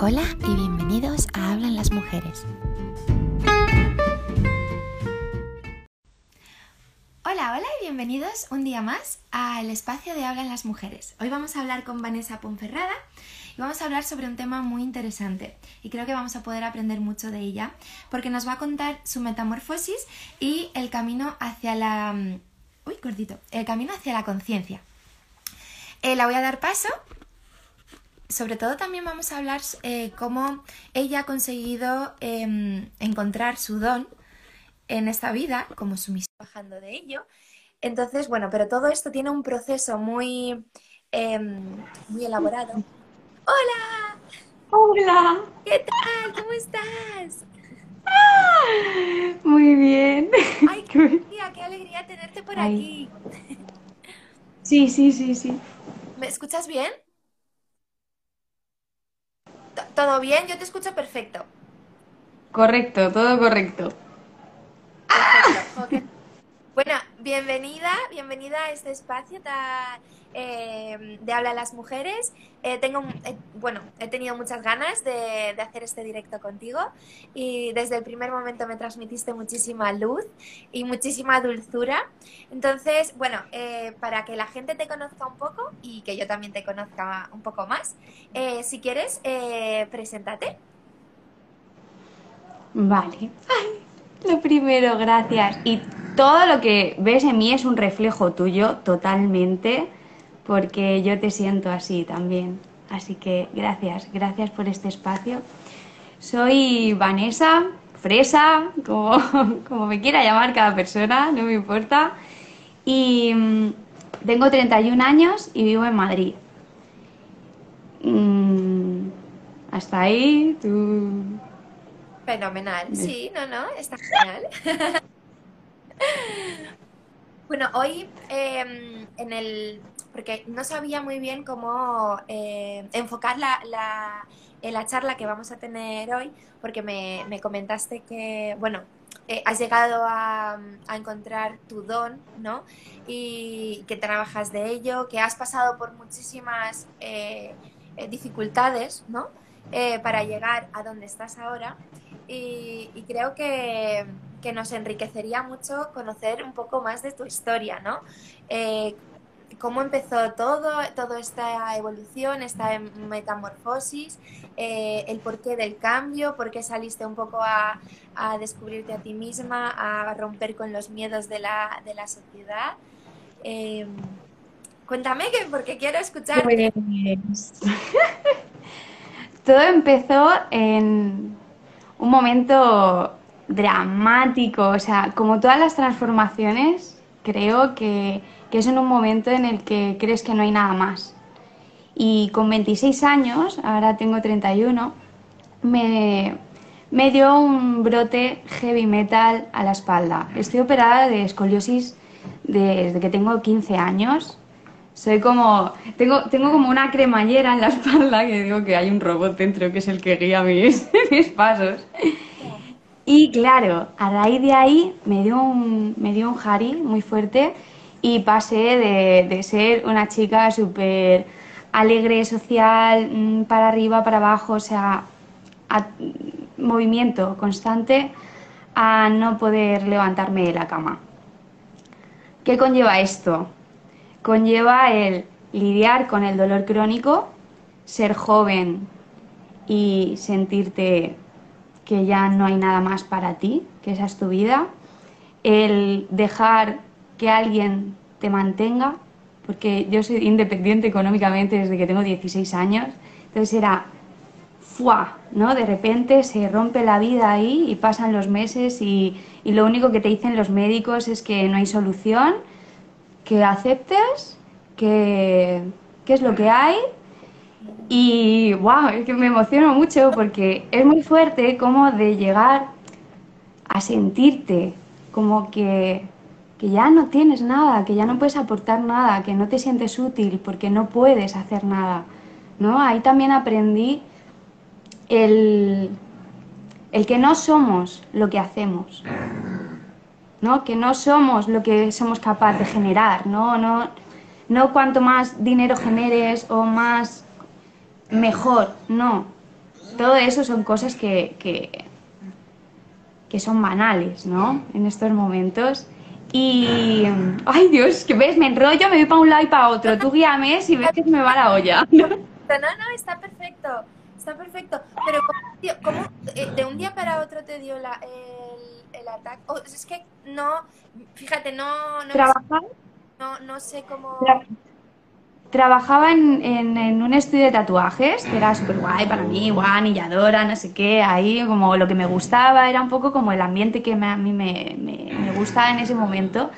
Hola y bienvenidos a Hablan las Mujeres. Hola, hola y bienvenidos un día más al espacio de Hablan las Mujeres. Hoy vamos a hablar con Vanessa Ponferrada y vamos a hablar sobre un tema muy interesante y creo que vamos a poder aprender mucho de ella porque nos va a contar su metamorfosis y el camino hacia la... Mm, uy, cortito. El camino hacia la conciencia. Eh, la voy a dar paso sobre todo también vamos a hablar eh, cómo ella ha conseguido em, encontrar su don en esta vida, como su misión bajando de ello. Entonces, bueno, pero todo esto tiene un proceso muy, em, muy elaborado. ¡Hola! ¡Hola! ¿Qué tal? ¿Cómo estás? muy bien. ¡Ay, qué alegría, qué alegría tenerte por aquí! Sí, sí, sí, sí. ¿Me escuchas bien? ¿Todo bien? Yo te escucho perfecto. Correcto, todo correcto. Perfecto. Bueno, bienvenida, bienvenida a este espacio eh, de Habla a las Mujeres. Eh, tengo, eh, bueno, he tenido muchas ganas de, hacer este directo contigo y desde el primer momento me transmitiste muchísima luz y muchísima dulzura. Entonces, bueno, para que la gente te conozca un poco y que yo también te conozca un poco más, si quieres, preséntate. Vale. Lo primero, gracias. Y todo lo que ves en mí es un reflejo tuyo totalmente, porque yo te siento así también. Así que gracias, gracias por este espacio. Soy Vanessa, Fresa, como, como me quiera llamar cada persona, no me importa. Y mm, tengo 31 años y vivo en Madrid. Mm, hasta ahí, tú Fenomenal. Sí, no, no, está genial. bueno, hoy em, en el. Porque no sabía muy bien cómo eh, enfocar la, la, la, charla que vamos a tener hoy, porque me, me comentaste que, bueno, eh, has llegado a, a, encontrar tu don, ¿no? Y que trabajas de ello, que has pasado por muchísimas eh, dificultades, ¿no? para llegar a donde estás ahora y, creo que, nos enriquecería mucho conocer un poco más de tu historia, ¿no? Eh, cómo empezó todo, toda esta evolución, esta metamorfosis, eh, el porqué del cambio, por qué saliste un poco a, descubrirte a ti misma, a romper con los miedos de la, de la sociedad. Eh, cuéntame, que, porque quiero escucharte. Pues, todo empezó en un momento dramático, o sea, como todas las transformaciones, creo que, es en un momento en el que crees que no hay nada más. Y con 26 años, ahora tengo 31, me, me dio un brote heavy metal a la espalda. Estoy operada de escoliosis desde que tengo 15 años. Soy como. Tengo, tengo como una cremallera en la espalda que digo que hay un robot dentro que es el que guía mis, mis pasos. Y claro, a raíz de ahí me dio un, me dio un jari muy fuerte y pasé de, de ser una chica súper alegre, social, mm, para arriba, para abajo, o sea, movimiento constante, a no poder levantarme de la cama. ¿Qué conlleva esto? Conlleva el lidiar con el dolor crónico, ser joven y sentirte que ya no hay nada más para ti, que esa es tu vida, el dejar que alguien te mantenga, porque yo soy independiente económicamente desde que tengo 16 años, entonces era, ¡fua! ¿no? De repente se rompe la vida ahí y pasan los meses y, y lo único que te dicen los médicos es que no hay solución que aceptes que, es lo que hay y wow, es que me emociono mucho porque es muy fuerte como de llegar a sentirte como que, que, ya no tienes nada, que ya no puedes aportar nada, que no te sientes útil porque no puedes hacer nada. ¿no? Ahí también aprendí el, el que no somos lo que hacemos. ¿No? que no somos lo que somos capaces de generar, ¿no? No, no cuanto más dinero generes o más mejor, no. todo eso son cosas que, que, que son banales, ¿no? En estos momentos. Y, ay Dios, que ves, me enrollo, me voy para un lado y para otro. Tú guíame si ves que me va la olla. No, no, está perfecto, está perfecto. Pero ¿cómo, eh, de un día para otro te dio la, el, es que no, fíjate, no... no ¿Trabajar? No, no sé cómo... trabajaba en, en, un estudio de tatuajes, que era súper guay para mí, guay, anilladora, no sé qué, ahí como lo que me gustaba, era un poco como el ambiente que a mí me, me, me, gustaba en ese momento.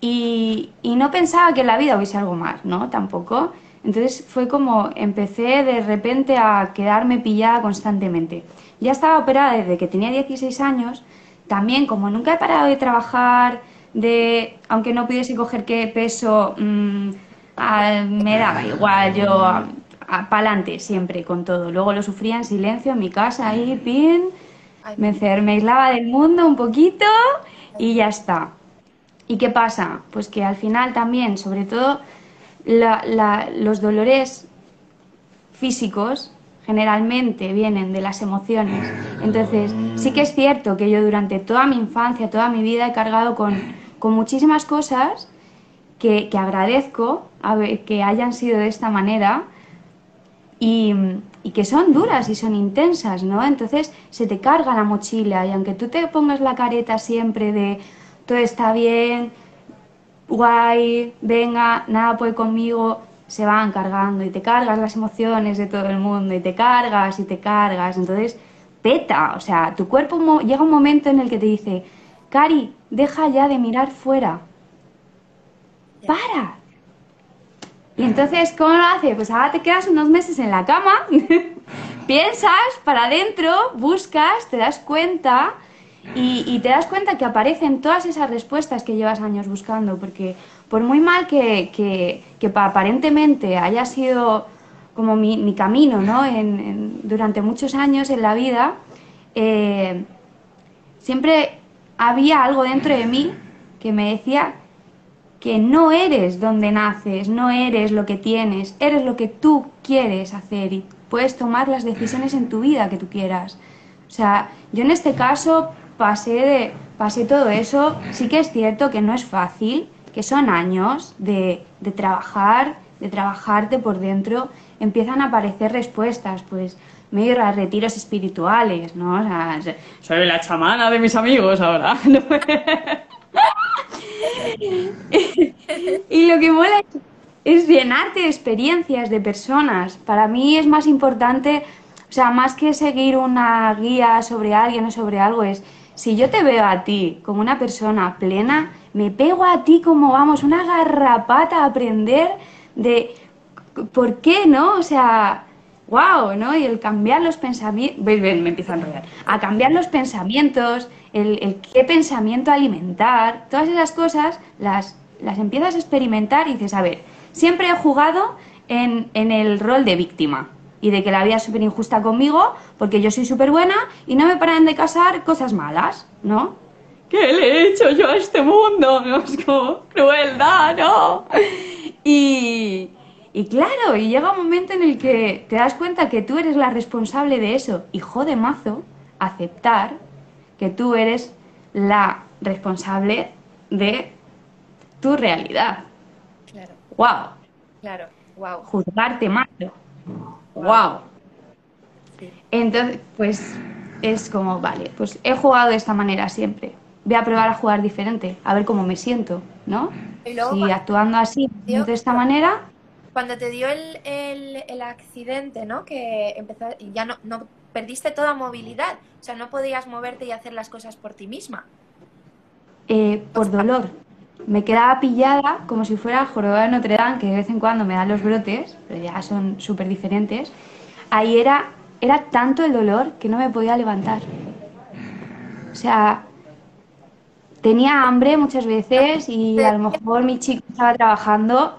Y, y, no pensaba que en la vida hubiese algo más, ¿no? Tampoco. Entonces fue como empecé de repente a quedarme pillada constantemente. Ya estaba operada desde que tenía 16 años. También como nunca he parado de trabajar, de aunque no pudiese coger qué peso, mmm, me daba igual, yo para adelante siempre con todo. Luego lo sufría en silencio en mi casa, ahí, pin, me, me aislaba del mundo un poquito y ya está. ¿Y qué pasa? Pues que al final también, sobre todo, los dolores físicos generalmente vienen de las emociones. Entonces, sí que es cierto que yo durante toda mi infancia, toda mi vida he cargado con, con muchísimas cosas que, que, agradezco que hayan sido de esta manera y, y, que son duras y son intensas, ¿no? Entonces se te carga la mochila y aunque tú te pongas la careta siempre de todo está bien, guay, venga, nada puede conmigo, se van cargando y te cargas las emociones de todo el mundo y te cargas y te cargas. Entonces, peta, o sea, tu cuerpo llega un momento en el que te dice, Cari, deja ya de mirar fuera. Para. Y entonces, ¿cómo lo hace? Pues ahora te quedas unos meses en la cama, piensas para adentro, buscas, te das cuenta y, te das cuenta que aparecen todas esas respuestas que llevas años buscando, porque por muy mal que, que, aparentemente haya sido como mi, camino ¿no? En, durante muchos años en la vida, eh, siempre había algo dentro de mí que me decía que no eres donde naces, no eres lo que tienes, eres lo que tú quieres hacer y puedes tomar las decisiones en tu vida que tú quieras. O sea, yo en este caso pasé, de, pasé todo eso. Sí que es cierto que no es fácil, que son años de, de trabajar, de trabajarte por dentro. Empiezan a aparecer respuestas, pues me ir a retiros espirituales, ¿no? O sea, soy la chamana de mis amigos ahora. y lo que mola es llenarte de experiencias de personas. Para mí es más importante, o sea, más que seguir una guía sobre alguien o sobre algo, es si yo te veo a ti como una persona plena, me pego a ti como, vamos, una garrapata a aprender de por qué, ¿no? O sea, wow, ¿no? Y el cambiar los pensamientos, ven, me empiezo a enrollar, a cambiar los pensamientos, el, qué pensamiento alimentar, todas esas cosas las, las empiezas a experimentar y dices, a ver, siempre he jugado en, en el rol de víctima y de que la vida es súper injusta conmigo porque yo soy súper buena y no me paran de casar cosas malas, ¿no? ¿Qué le he hecho yo a este mundo? ¿No? Es como crueldad, ¿no? Y, y claro, y llega un momento en el que te das cuenta que tú eres la responsable de eso y jode mazo aceptar que tú eres la responsable de tu realidad. Claro. Wow. Claro, wow. Juzgarte mazo wow. Entonces, pues es como, vale, pues he jugado de esta manera siempre. Voy a probar a jugar diferente, a ver cómo me siento, ¿no? Y si actuando así, de esta manera. Cuando te dio el, el, accidente, ¿no? Que empezó, ya no, no perdiste toda movilidad, o sea, no podías moverte y hacer las cosas por ti misma. Eh, por dolor. Me quedaba pillada como si fuera jorobada de Notre Dame, que de vez en cuando me dan los brotes, pero ya son súper diferentes. Ahí era, era tanto el dolor que no me podía levantar. O sea, tenía hambre muchas veces y a lo mejor mi chico estaba trabajando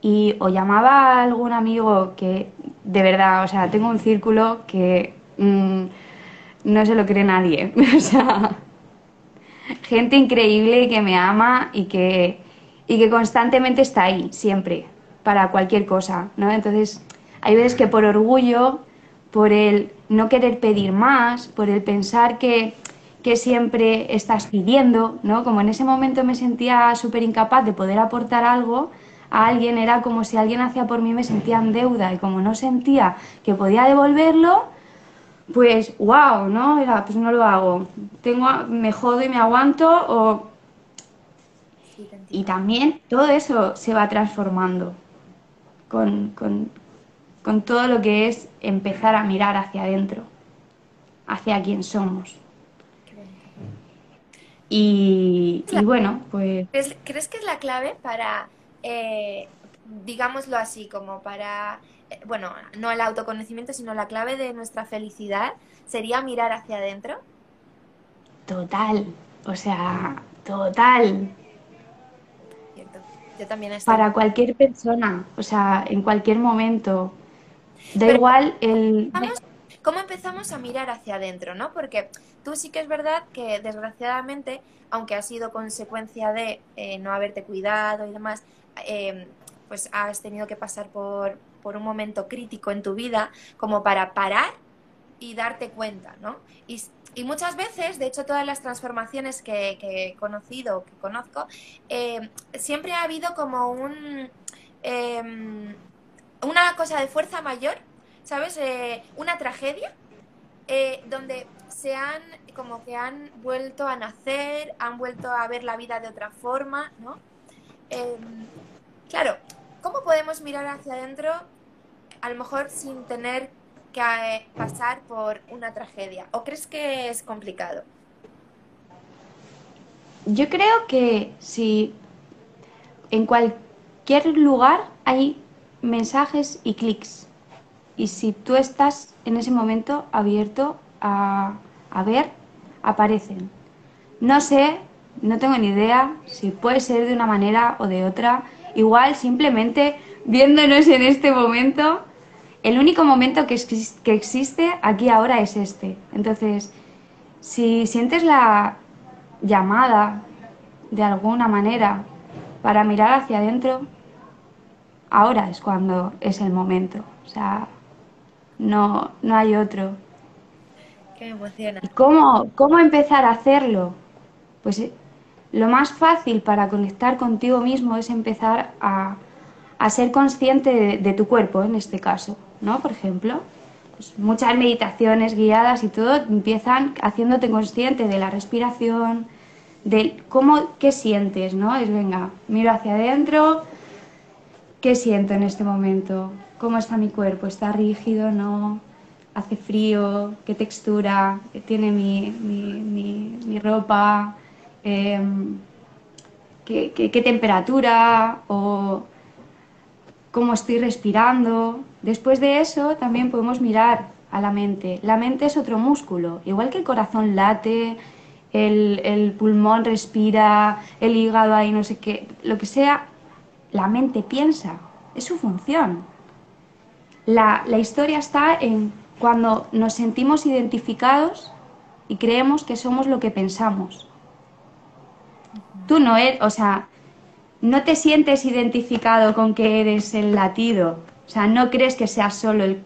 y o llamaba a algún amigo que de verdad, o sea, tengo un círculo que mm, no se lo cree nadie. o sea, gente increíble que me ama y que, y que constantemente está ahí, siempre, para cualquier cosa, ¿no? Entonces, hay veces que por orgullo, por el no querer pedir más, por el pensar que, que siempre estás pidiendo, ¿no? Como en ese momento me sentía súper incapaz de poder aportar algo a alguien, era como si alguien hacía por mí me sentía en deuda y como no sentía que podía devolverlo, pues wow, ¿no? Era, pues no lo hago. Tengo, me jodo y me aguanto o... Y también todo eso se va transformando con, con, con todo lo que es empezar a mirar hacia adentro, hacia quién somos. Y, y, bueno, pues... ¿Crees, que es la clave para, eh, digámoslo así, como para, bueno, no el autoconocimiento, sino la clave de nuestra felicidad sería mirar hacia adentro? Total, o sea, total. Yo también estoy... Para cualquier persona, o sea, en cualquier momento. Da igual el... ¿Cómo empezamos a mirar hacia adentro, no? Porque tú sí que es verdad que desgraciadamente, aunque ha sido consecuencia de eh, no haberte cuidado y demás, em, pues has tenido que pasar por, por un momento crítico en tu vida como para parar y darte cuenta, ¿no? Y, muchas veces, de hecho, todas las transformaciones que, he conocido, que conozco, eh, siempre ha habido como un, eh, una cosa de fuerza mayor, ¿sabes? Eh, una tragedia eh, donde se han, como que han vuelto a nacer, han vuelto a ver la vida de otra forma, ¿no? Em, claro, ¿cómo podemos mirar hacia adentro a lo mejor sin tener que eh, pasar por una tragedia? ¿O crees que es complicado? Yo creo que si en cualquier lugar hay mensajes y clics. Y si tú estás en ese momento abierto a, a ver, aparecen. No sé, no tengo ni idea si puede ser de una manera o de otra. Igual simplemente viéndonos en este momento, el único momento que, que existe aquí ahora es este. Entonces, si sientes la llamada de alguna manera para mirar hacia adentro, ahora es cuando es el momento. O sea, no, no hay otro. Qué emociona. ¿Y cómo, cómo empezar a hacerlo? Pues eh, lo más fácil para conectar contigo mismo es empezar a, a ser consciente de, tu cuerpo, en este caso, ¿no? Por ejemplo, pues muchas meditaciones guiadas y todo empiezan haciéndote consciente de la respiración, de cómo, qué sientes, ¿no? Es venga, miro hacia adentro, ¿Qué siento en este momento? ¿Cómo está mi cuerpo? ¿Está rígido? ¿No? ¿Hace frío? ¿Qué textura tiene mi, ropa? Em, ¿qué, temperatura? ¿O cómo estoy respirando? Después de eso también podemos mirar a la mente. La mente es otro músculo. Igual que el corazón late, el, pulmón respira, el hígado ahí no sé qué, lo que sea, la mente piensa, es su función. La, historia está en cuando nos sentimos identificados y creemos que somos lo que pensamos. Tú no eres, o sea, no te sientes identificado con que eres el latido, o sea, no crees que seas solo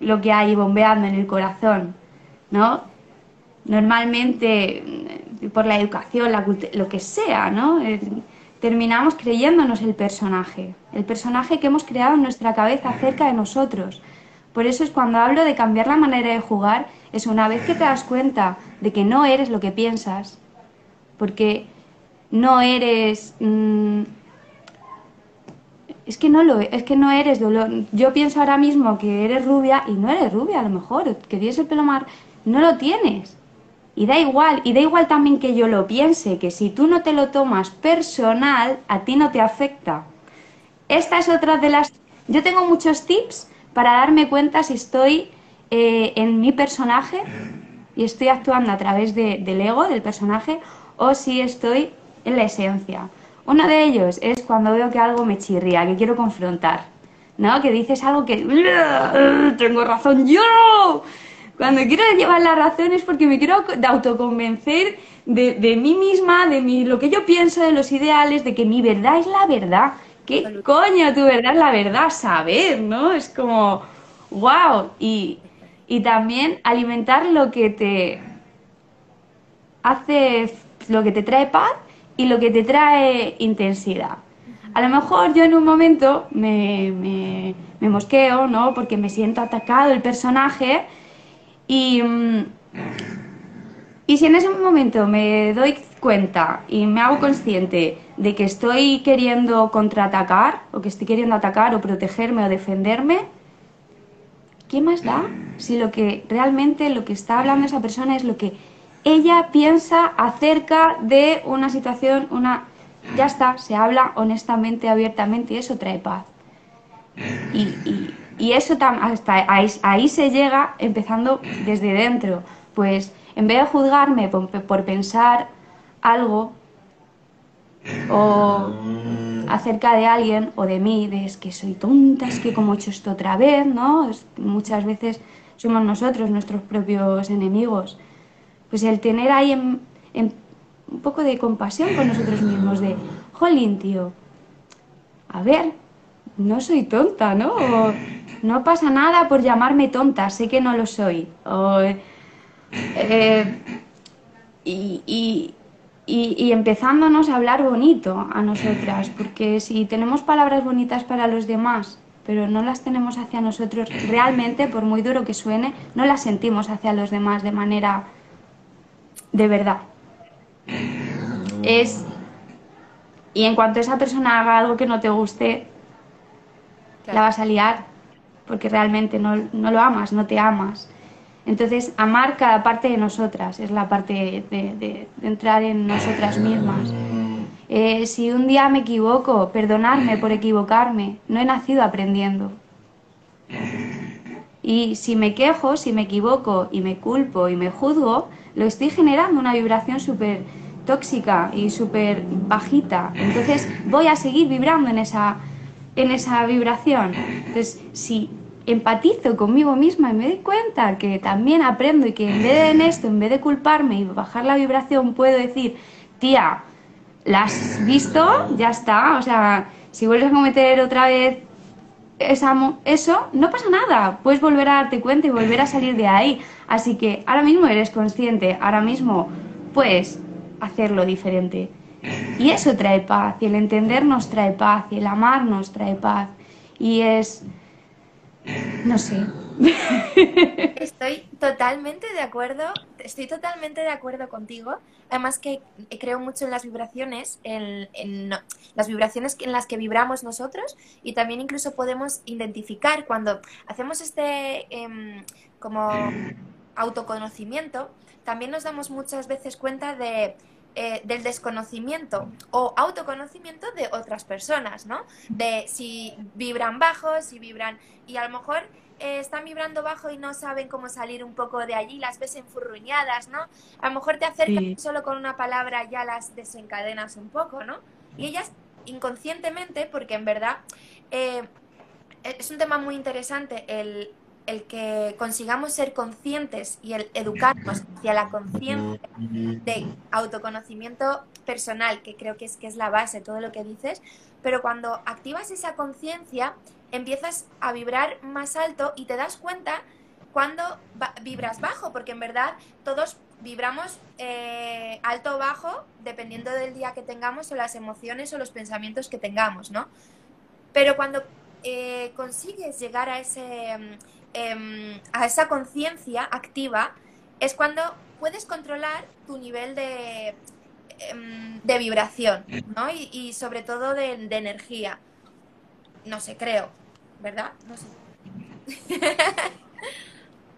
lo que hay bombeando en el corazón, ¿no? Normalmente, por la educación, la lo que sea, ¿no? terminamos creyéndonos el personaje, el personaje que hemos creado en nuestra cabeza acerca de nosotros. Por eso es cuando hablo de cambiar la manera de jugar, es una vez que te das cuenta de que no eres lo que piensas, porque no eres... Mm, es que no lo es que no eres dolor. Yo pienso ahora mismo que eres rubia y no eres rubia a lo mejor, que tienes el pelo mar, no lo tienes. Y da igual, y da igual también que yo lo piense, que si tú no te lo tomas personal, a ti no te afecta. Esta es otra de las... Yo tengo muchos tips para darme cuenta si estoy eh, en mi personaje y estoy actuando a través del ego, del personaje, o si estoy en la esencia. Uno de ellos es cuando veo que algo me chirría, que quiero confrontar, ¿no? Que dices algo que... Tengo razón yo cuando quiero llevar la razón es porque me quiero autoconvencer de, de mí misma, de mi, lo que yo pienso, de los ideales, de que mi verdad es la verdad. ¿Qué coño tu verdad es la verdad? Saber, ¿no? Es como, wow. Y, y también alimentar lo que te hace, lo que te trae paz y lo que te trae intensidad. A lo mejor yo en un momento me, me, me mosqueo, ¿no? Porque me siento atacado el personaje y, mm, y si en ese momento me doy cuenta y me hago consciente de que estoy queriendo contraatacar o que estoy queriendo atacar o protegerme o defenderme, ¿qué más da si lo que realmente lo que está hablando esa persona es lo que ella piensa acerca de una situación, una ya está, se habla honestamente, abiertamente y eso trae paz. Y, y, eso hasta ahí, se llega empezando desde dentro. Pues en vez de juzgarme por pensar algo o acerca de alguien o de mí, de es que soy tonta, es que como he hecho esto otra vez, ¿no? muchas veces somos nosotros nuestros propios enemigos. Pues el tener ahí en, un poco de compasión con nosotros mismos, de, jolín, tío, a ver, no soy tonta, ¿no? No pasa nada por llamarme tonta, sé que no lo soy. Eh, y, y, empezándonos a hablar bonito a nosotras, porque si tenemos palabras bonitas para los demás, pero no las tenemos hacia nosotros, realmente, por muy duro que suene, no las sentimos hacia los demás de manera de verdad. Es. Y en cuanto esa persona haga algo que no te guste, la vas a liar, porque realmente no, no lo amas, no te amas. Entonces, amar cada parte de nosotras es la parte de, entrar en nosotras mismas. Eh, si un día me equivoco, perdonarme por equivocarme. No he nacido aprendiendo. Y si me quejo, si me equivoco y me culpo y me juzgo, lo estoy generando una vibración súper tóxica y súper bajita. Entonces voy a seguir vibrando en esa, en esa vibración. Entonces, si empatizo conmigo misma y me doy cuenta que también aprendo y que en vez de en esto, en vez de culparme y bajar la vibración, puedo decir, tía, ¿la has visto? Ya está. O sea, si vuelves a cometer otra vez eso, no pasa nada. Puedes volver a darte cuenta y volver a salir de ahí. Así que ahora mismo eres consciente, ahora mismo puedes hacerlo diferente. Y eso trae paz, y el entendernos trae paz, y el amarnos trae paz. Y es no sé. Estoy totalmente de acuerdo, estoy totalmente de acuerdo contigo. Además que creo mucho en las vibraciones, en, las vibraciones en las que vibramos nosotros y también incluso podemos identificar cuando hacemos este em, como autoconocimiento, también nos damos muchas veces cuenta de eh, del desconocimiento o autoconocimiento de otras personas, ¿no? De si vibran bajo, si vibran... Y a lo mejor eh, están vibrando bajo y no saben cómo salir un poco de allí, las ves enfurruñadas, ¿no? A lo mejor te acercas solo con una palabra ya las desencadenas un poco, ¿no? Y ellas inconscientemente, porque en verdad eh, es un tema muy interesante el el que consigamos ser conscientes y el educarnos hacia la conciencia de autoconocimiento personal, que creo que es, que es la base, todo lo que dices, pero cuando activas esa conciencia, empiezas a vibrar más alto y te das cuenta cuando vibras bajo, porque en verdad todos vibramos eh, alto o bajo dependiendo del día que tengamos o las emociones o los pensamientos que tengamos, ¿no? Pero cuando eh, consigues llegar a ese Em, a esa conciencia activa, es cuando puedes controlar tu nivel de, em, de vibración, ¿no? Y, sobre todo de, energía. No sé, creo, ¿verdad? No sé.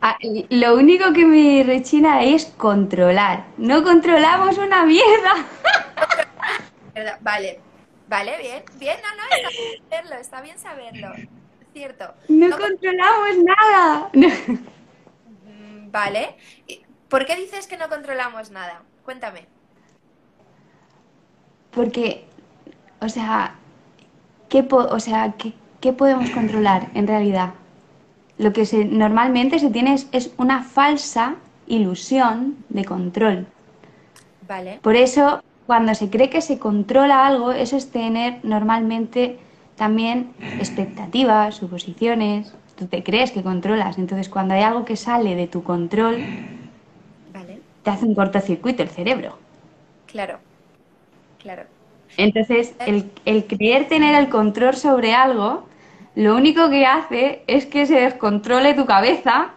Ah, lo único que me rechina es controlar. No controlamos una mierda. Vale, vale, bien, bien, no, no, está bien saberlo, está bien saberlo cierto. No, controlamos nada. Mm, vale. ¿Por qué dices que no controlamos nada? Cuéntame. Porque, o sea, ¿qué, o sea, ¿qué, podemos controlar en realidad? Lo que se, normalmente se tiene es, una falsa ilusión de control. Vale. Por eso, cuando se cree que se controla algo, eso es tener normalmente también expectativas, suposiciones. tú te crees que controlas. Entonces, cuando hay algo que sale de tu control, te hace un cortocircuito el cerebro. Claro, claro. Entonces, el, el creer tener el control sobre algo, lo único que hace es que se descontrole tu cabeza,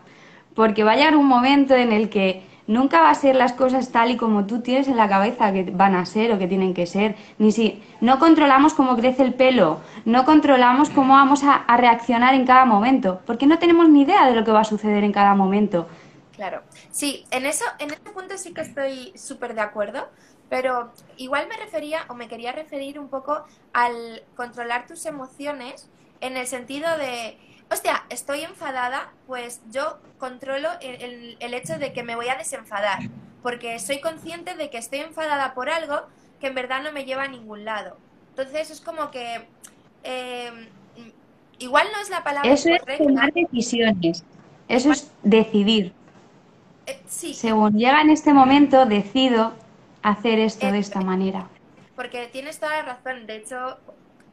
porque va a llegar un momento en el que nunca va a ser las cosas tal y como tú tienes en la cabeza que van a ser o que tienen que ser. Ni si no controlamos cómo crece el pelo, no controlamos cómo vamos a, reaccionar en cada momento, porque no tenemos ni idea de lo que va a suceder en cada momento. Claro, sí, en eso, en ese punto sí que estoy súper de acuerdo, pero igual me refería o me quería referir un poco al controlar tus emociones en el sentido de hostia, estoy enfadada, pues yo controlo el, hecho de que me voy a desenfadar, porque soy consciente de que estoy enfadada por algo que en verdad no me lleva a ningún lado. Entonces es como que em, igual no es la palabra Eso es tomar decisiones, eso es decidir. Eh, sí. Según llega en este momento, decido hacer esto de esta manera. Porque tienes toda la razón. De hecho,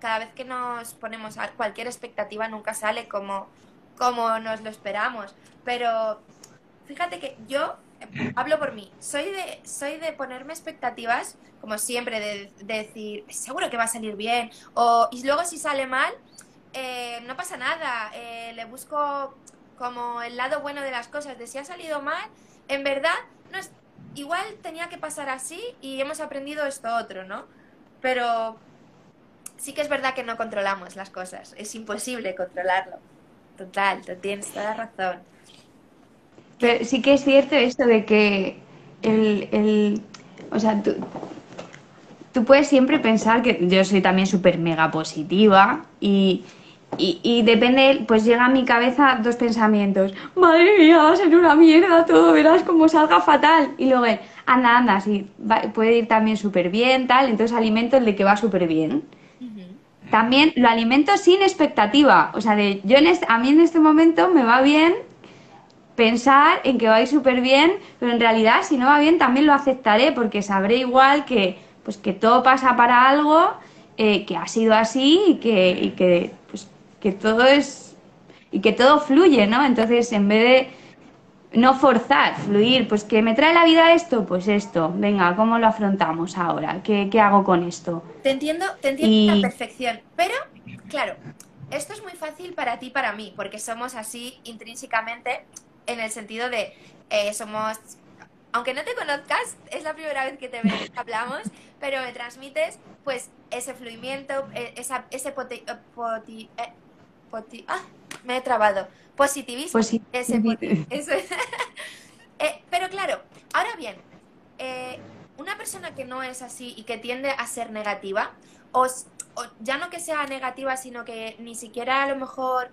cada vez que nos ponemos a cualquier expectativa nunca sale como, como nos lo esperamos. Pero fíjate que yo hablo por mí, soy de, soy de ponerme expectativas, como siempre, de, decir, seguro que va a salir bien, o, y luego si sale mal, eh, no pasa nada, eh, le busco como el lado bueno de las cosas, de si ha salido mal, en verdad, no es, igual tenía que pasar así y hemos aprendido esto otro, ¿no? Pero sí que es verdad que no controlamos las cosas, es imposible controlarlo. Total, tienes toda la razón. Pero sí que es cierto esto de que el, el o sea, tú, tú, puedes siempre pensar que yo soy también súper mega positiva y, y, depende, pues llega a mi cabeza dos pensamientos. Madre mía, va a ser una mierda todo, verás cómo salga fatal. Y luego, anda, anda, sí, puede ir también súper bien, tal. Entonces alimento el de que va súper bien también lo alimento sin expectativa. O sea, de, yo en a mí en este momento me va bien pensar en que va a ir súper bien, pero en realidad si no va bien también lo aceptaré porque sabré igual que, pues, que todo pasa para algo, eh, que ha sido así y que, y que, pues, que todo es y que todo fluye, ¿no? Entonces, en vez de no forzar, fluir, pues que me trae la vida esto, pues esto, venga, ¿cómo lo afrontamos ahora? ¿Qué, hago con esto? Te entiendo, te entiendo a perfección, pero claro, esto es muy fácil para ti y para mí, porque somos así intrínsecamente en el sentido de eh, somos, aunque no te conozcas, es la primera vez que te ves, hablamos, pero me transmites pues ese fluimiento, eh, esa, ese poti, eh, ah, me he trabado Positivismo. Eh, pero claro, ahora bien, eh, una persona que no es así y que tiende a ser negativa, o, ya no que sea negativa, sino que ni siquiera a lo mejor...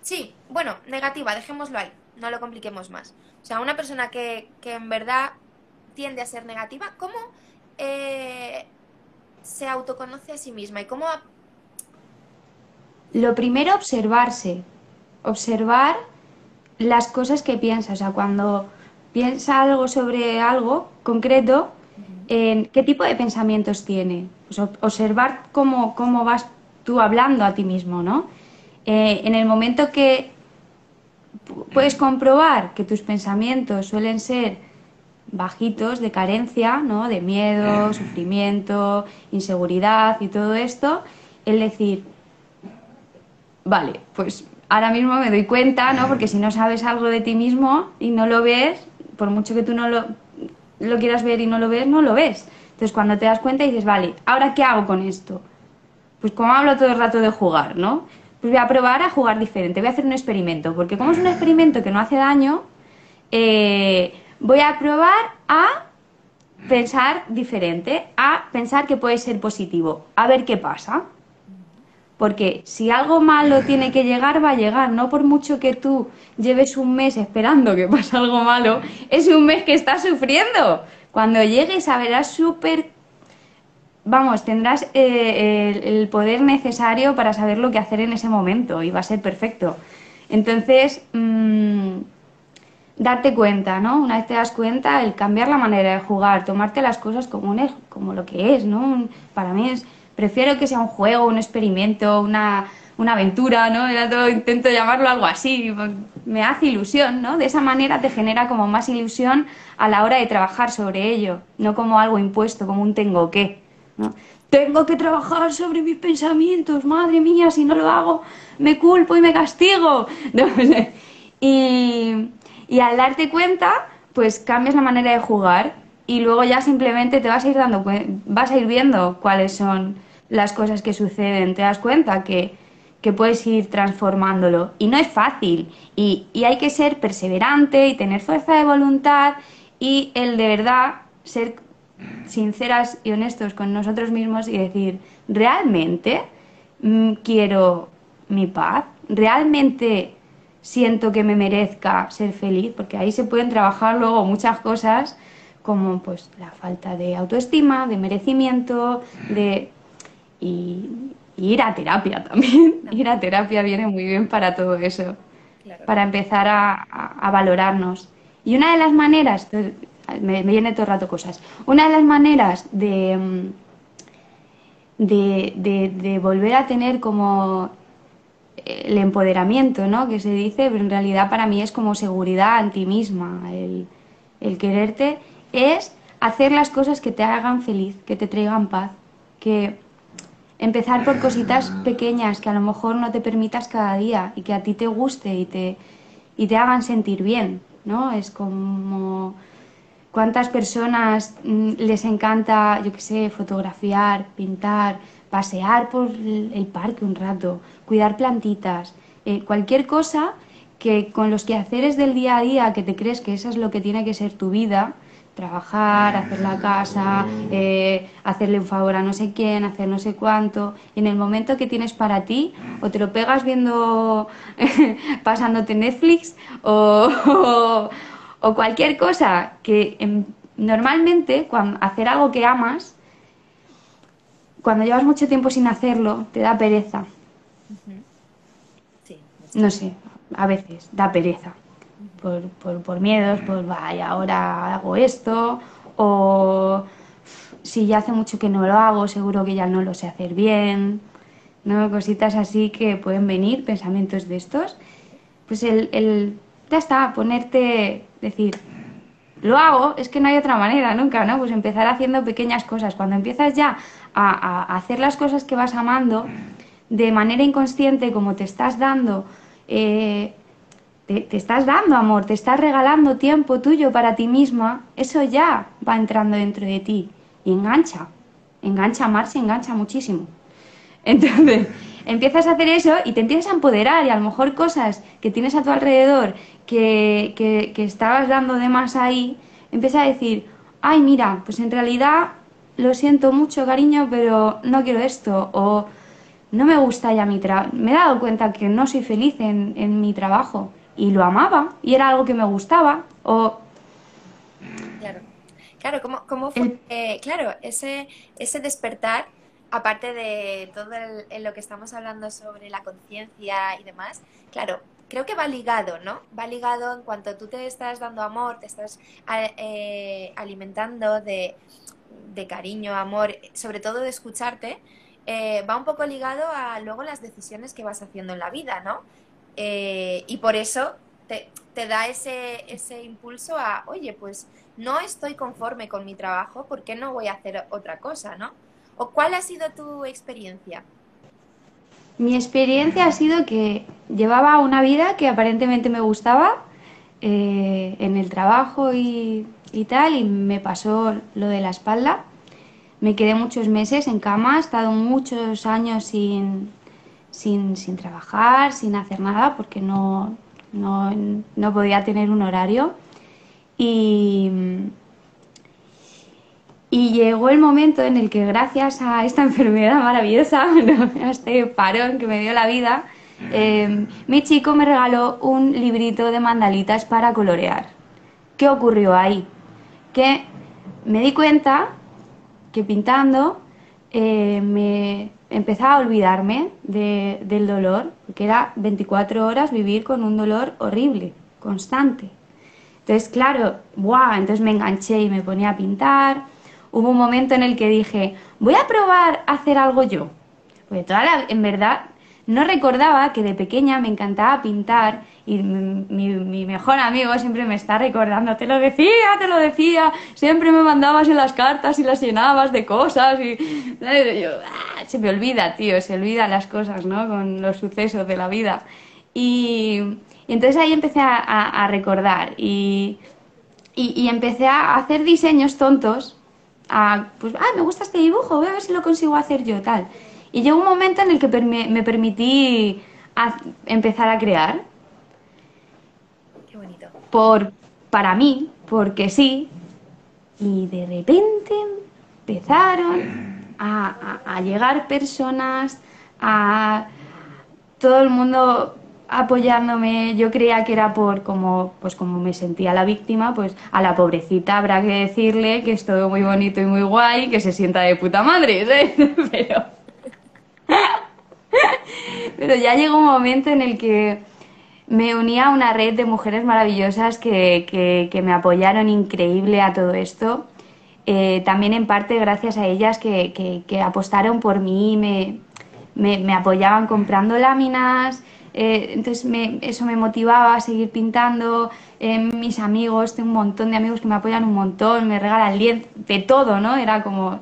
Sí, bueno, negativa, dejémoslo ahí, no lo compliquemos más. O sea, una persona que, en verdad tiende a ser negativa, ¿cómo eh, se autoconoce a sí misma y cómo... Lo primero, observarse, observar las cosas que piensa. O sea, cuando piensa algo sobre algo concreto, en qué tipo de pensamientos tiene. Pues observar cómo, cómo, vas tú hablando a ti mismo, ¿no? Eh, en el momento que puedes comprobar que tus pensamientos suelen ser bajitos, de carencia, ¿no? De miedo, sufrimiento, inseguridad y todo esto, el decir, vale, pues ahora mismo me doy cuenta, ¿no? Porque si no sabes algo de ti mismo y no lo ves, por mucho que tú no lo, lo quieras ver y no lo ves, no lo ves. Entonces cuando te das cuenta dices, vale, ¿ahora qué hago con esto? Pues como hablo todo el rato de jugar, ¿no? Pues voy a probar a jugar diferente, voy a hacer un experimento, porque como es un experimento que no hace daño, eh, voy a probar a pensar diferente, a pensar que puede ser positivo, a ver qué pasa. Porque si algo malo tiene que llegar, va a llegar. No por mucho que tú lleves un mes esperando que pase algo malo, es un mes que estás sufriendo. Cuando llegues, verás súper... Vamos, tendrás eh, el, poder necesario para saber lo que hacer en ese momento y va a ser perfecto. Entonces, mm, darte cuenta, ¿no? Una vez te das cuenta, el cambiar la manera de jugar, tomarte las cosas como, un, como lo que es, ¿no? Para mí es Prefiero que sea un juego, un experimento, una, una aventura, ¿no? Era todo, intento llamarlo algo así, me hace ilusión, ¿no? De esa manera te genera como más ilusión a la hora de trabajar sobre ello, no como algo impuesto, como un tengo que, ¿no? Tengo que trabajar sobre mis pensamientos, madre mía, si no lo hago me culpo y me castigo. y, y al darte cuenta, pues cambias la manera de jugar y luego ya simplemente te vas a ir dando vas a ir viendo cuáles son las cosas que suceden, te das cuenta que que puedes ir transformándolo. Y no es fácil. Y, hay que ser perseverante y tener fuerza de voluntad y el de verdad ser sinceras y honestos con nosotros mismos y decir, ¿realmente mm, quiero mi paz? ¿Realmente siento que me merezca ser feliz? Porque ahí se pueden trabajar luego muchas cosas como pues la falta de autoestima, de merecimiento, de y, ir a terapia también. Ir a terapia viene muy bien para todo eso, para empezar a, valorarnos. Y una de las maneras, me, viene todo el rato cosas, una de las maneras de, mm, de, de, volver a tener como el empoderamiento, ¿no? Que se dice, pero en realidad para mí es como seguridad en ti misma, el, el quererte, es hacer las cosas que te hagan feliz, que te traigan paz, que empezar por cositas pequeñas que a lo mejor no te permitas cada día y que a ti te guste y te, y te hagan sentir bien, ¿no? Es como cuántas personas mm, les encanta, yo qué sé, fotografiar, pintar, pasear por el parque un rato, cuidar plantitas, eh, cualquier cosa que con los quehaceres del día a día que te crees que eso es lo que tiene que ser tu vida, trabajar, hacer la casa, eh, hacerle un favor a no sé quién, hacer no sé cuánto. Y en el momento que tienes para ti, o te lo pegas viendo, pasándote Netflix, o, o, cualquier cosa que em, normalmente cuando hacer algo que amas, cuando llevas mucho tiempo sin hacerlo, te da pereza. no sé, a veces da pereza por, por, por miedos, pues vaya, ahora hago esto, o si ya hace mucho que no lo hago, seguro que ya no lo sé hacer bien, ¿no? Cositas así que pueden venir, pensamientos de estos. Pues el, el ya está, ponerte, decir, lo hago, es que no hay otra manera nunca, ¿no? Pues empezar haciendo pequeñas cosas. Cuando empiezas ya a, a hacer las cosas que vas amando, de manera inconsciente, como te estás dando, eh, te, estás dando amor, te estás regalando tiempo tuyo para ti misma, eso ya va entrando dentro de ti. Y engancha, engancha, amarse engancha muchísimo. Entonces, empiezas a hacer eso y te empiezas a empoderar y a lo mejor cosas que tienes a tu alrededor que, que, que estabas dando de más ahí, empiezas a decir, ay, mira, pues en realidad lo siento mucho, cariño, pero no quiero esto, o no me gusta ya mi trabajo, me he dado cuenta que no soy feliz en, en mi trabajo y lo amaba y era algo que me gustaba o claro claro cómo, cómo fue claro ese ese despertar aparte de todo en lo que estamos hablando sobre la conciencia y demás claro creo que va ligado no va ligado en cuanto tú te estás dando amor te estás eh, alimentando de, de cariño amor sobre todo de escucharte eh, va un poco ligado a luego las decisiones que vas haciendo en la vida, ¿no? Eh, y por eso te, da ese, ese impulso a, oye, pues no estoy conforme con mi trabajo, ¿por qué no voy a hacer otra cosa, no? ¿O cuál ha sido tu experiencia? Mi experiencia ha sido que llevaba una vida que aparentemente me gustaba eh, en el trabajo y, y, tal, y me pasó lo de la espalda. Me quedé muchos meses en cama, he estado muchos años sin, sin, sin trabajar, sin hacer nada, porque no, no, no podía tener un horario. Y, y llegó el momento en el que gracias a esta enfermedad maravillosa, a este parón que me dio la vida, eh, mi chico me regaló un librito de mandalitas para colorear. ¿Qué ocurrió ahí? Que me di cuenta que pintando eh, me, empezaba a olvidarme del dolor, porque era 24 horas vivir con un dolor horrible, constante. Entonces, claro, ¡buah! Entonces me enganché y me ponía a pintar. Hubo un momento en el que dije, voy a probar a hacer algo yo. Porque toda en verdad, no recordaba que de pequeña me encantaba pintar y mi, mejor amigo siempre me está recordando, te lo decía, te lo decía, siempre me mandabas en las cartas y las llenabas de cosas y ah, se me olvida, tío, se olvidan las cosas, ¿no? Con los sucesos de la vida. Y, entonces ahí empecé a, recordar y, y, empecé a hacer diseños tontos, a, pues, ah, me gusta este dibujo, voy a ver si lo consigo hacer yo, tal. Y llegó un momento en el que me permití empezar a crear por, para mí, porque sí, y de repente empezaron a, llegar personas, a todo el mundo apoyándome, yo creía que era por como, pues como me sentía la víctima, pues a la pobrecita habrá que decirle que es todo muy bonito y muy guay, que se sienta de puta madre, ¿eh? pero, pero ya llegó un momento en el que me uní a una red de mujeres maravillosas que, me apoyaron increíble a todo esto. Eh, también en parte gracias a ellas que, apostaron por mí, me, me, apoyaban comprando láminas, eh, entonces eso me motivaba a seguir pintando. Eh, mis amigos, tengo un montón de amigos que me apoyan un montón, me regalan lienzo, de todo, ¿no? Era como...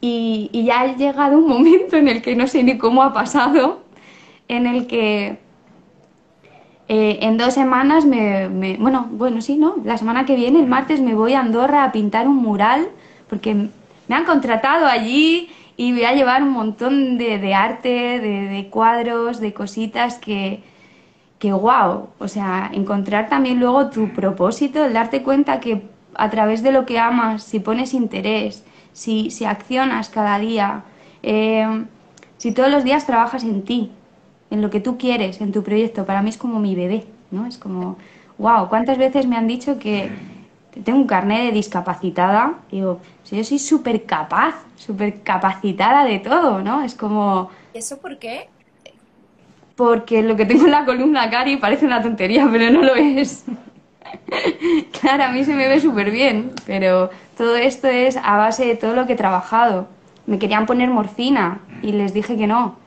Y, y ya ha llegado un momento en el que no sé ni cómo ha pasado, en el que eh, en dos semanas me, Bueno, bueno, sí, ¿no? La semana que viene, el martes, me voy a Andorra a pintar un mural porque me han contratado allí y voy a llevar un montón de, arte, de, cuadros, de cositas que, que wow, o sea, encontrar también luego tu propósito, el darte cuenta que a través de lo que amas, si pones interés, si, si accionas cada día, eh, si todos los días trabajas en ti, en lo que tú quieres, en tu proyecto. Para mí es como mi bebé, ¿no? Es como, wow, ¿cuántas veces me han dicho que tengo un carnet de discapacitada? digo, si yo soy súper capaz, súper capacitada de todo, ¿no? Es como... ¿Eso por qué? Porque lo que tengo en la columna Cari parece una tontería, pero no lo es. claro, a mí se me ve súper bien, pero todo esto es a base de todo lo que he trabajado. Me querían poner morfina y les dije que no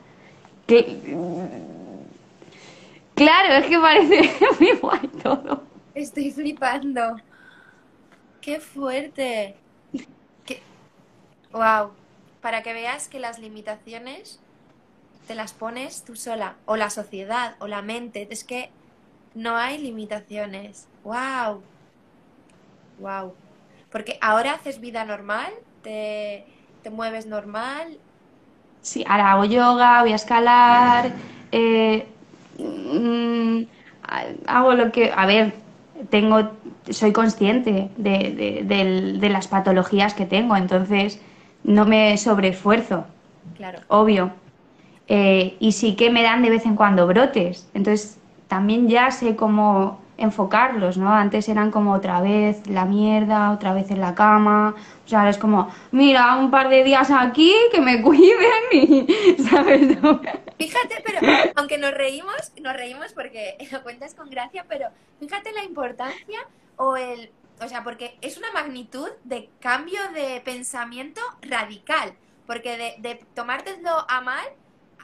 Claro, es que parece muy guay todo. Estoy flipando. ¡Qué fuerte! ¡Wow! Para que veas que las limitaciones te las pones tú sola, o la sociedad, o la mente. Es que no hay limitaciones. ¡Wow! ¡Wow! Porque ahora haces vida normal, te, te mueves normal, Sí, ahora hago yoga, voy a escalar, eh, mm, hago lo que, a ver, tengo, soy consciente de, las patologías que tengo, entonces no me sobreesfuerzo, claro. obvio. Eh, y sí que me dan de vez en cuando brotes, entonces también ya sé cómo enfocarlos, ¿no? Antes eran como otra vez la mierda, otra vez en la cama, o sea, es como, mira, un par de días aquí, que me cuiden y, ¿sabes? Fíjate, pero aunque nos reímos, nos reímos porque lo cuentas con gracia, pero fíjate la importancia o el, o sea, porque es una magnitud de cambio de pensamiento radical, porque de, de tomártelo a mal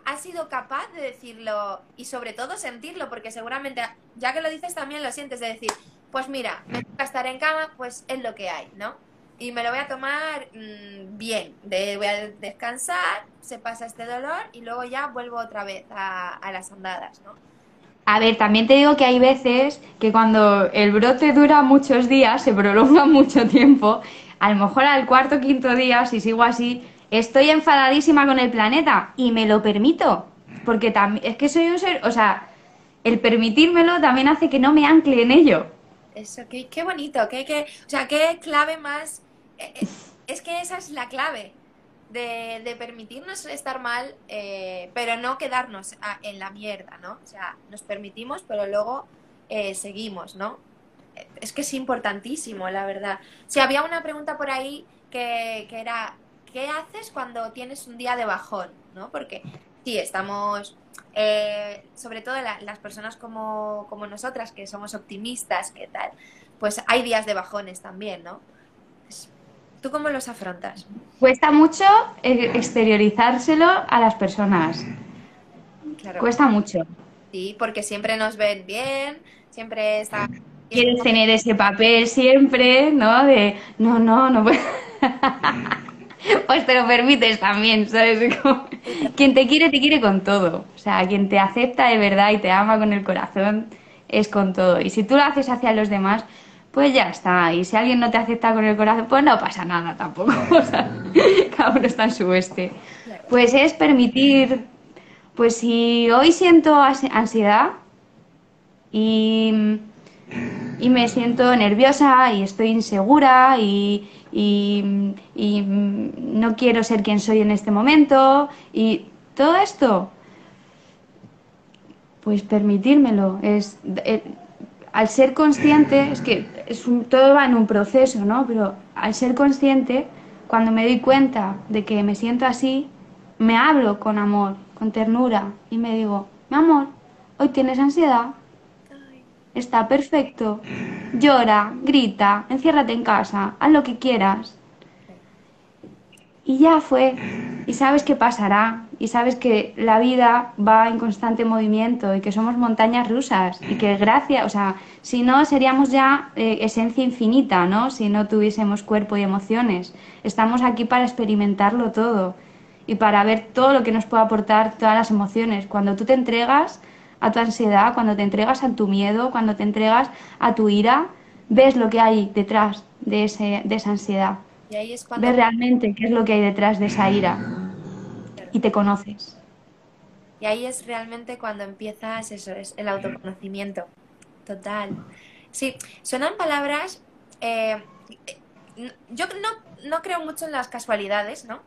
has sido capaz de decirlo y sobre todo sentirlo, porque seguramente, ya que lo dices, también lo sientes de decir, pues mira, me toca estar en cama, pues es lo que hay, ¿no? Y me lo voy a tomar mm, bien, de, voy a descansar, se pasa este dolor y luego ya vuelvo otra vez a, a las andadas, ¿no? A ver, también te digo que hay veces que cuando el brote dura muchos días, se prolonga mucho tiempo, a lo mejor al cuarto o quinto día, si sigo así, estoy enfadadísima con el planeta y me lo permito, porque es que soy un ser, o sea, el permitírmelo también hace que no me ancle en ello. Eso, qué, bonito, qué, qué, o sea, qué clave más, eh, eh, es que esa es la clave. De, permitirnos estar mal, eh, pero no quedarnos en la mierda, ¿no? O sea, nos permitimos, pero luego seguimos, ¿no? Es que es importantísimo, la verdad. Si había una pregunta por ahí que era, ¿qué haces cuando tienes un día de bajón? ¿no? Porque sí, estamos, eh, sobre todo las personas como, nosotras, que somos optimistas, ¿qué tal? Pues hay días de bajones también, ¿no? Pues, ¿Tú cómo los afrontas? Cuesta mucho eh, exteriorizárselo a las personas. Claro. Cuesta mucho. Sí, porque siempre nos ven bien, siempre está... Quieres tener ese papel siempre, ¿no? De, no, no, no puedo. Pues te lo permites también, ¿sabes? Como- Quien te quiere, te quiere con todo. O sea, quien te acepta de verdad y te ama con el corazón, es con todo. Y si tú lo haces hacia los demás, pues ya está. Y si alguien no te acepta con el corazón, pues no pasa nada tampoco. O sea, cada uno está en su. Pues es permitir, pues si hoy siento ansiedad y, y me siento nerviosa y estoy insegura y, y- no quiero ser quien soy en este momento y todo esto, pues permitírmelo. Es, eh, al ser consciente, es que es un- todo va en un proceso, ¿no? Pero al ser consciente, cuando me doy cuenta de que me siento así, me hablo con amor, con ternura y me digo, mi amor, hoy tienes ansiedad, está perfecto, llora, grita, enciérrate en casa, haz lo que quieras. Y ya fue. Y sabes que pasará. Y sabes que la vida va en constante movimiento y que somos montañas rusas. Y que gracias, o sea, si no seríamos ya eh, esencia infinita, ¿no? Si no tuviésemos cuerpo y emociones. Estamos aquí para experimentarlo todo y para ver todo lo que nos puede aportar todas las emociones. Cuando tú te entregas a tu ansiedad, cuando te entregas a tu miedo, cuando te entregas a tu ira, ves lo que hay detrás de, ese, de esa ansiedad. Y ahí es cuando... Ves realmente qué es lo que hay detrás de esa ira y te conoces. Y ahí es realmente cuando empiezas eso, es el autoconocimiento. Total. Sí, suenan palabras. eh, eh, yo no, no creo mucho en las casualidades, ¿no?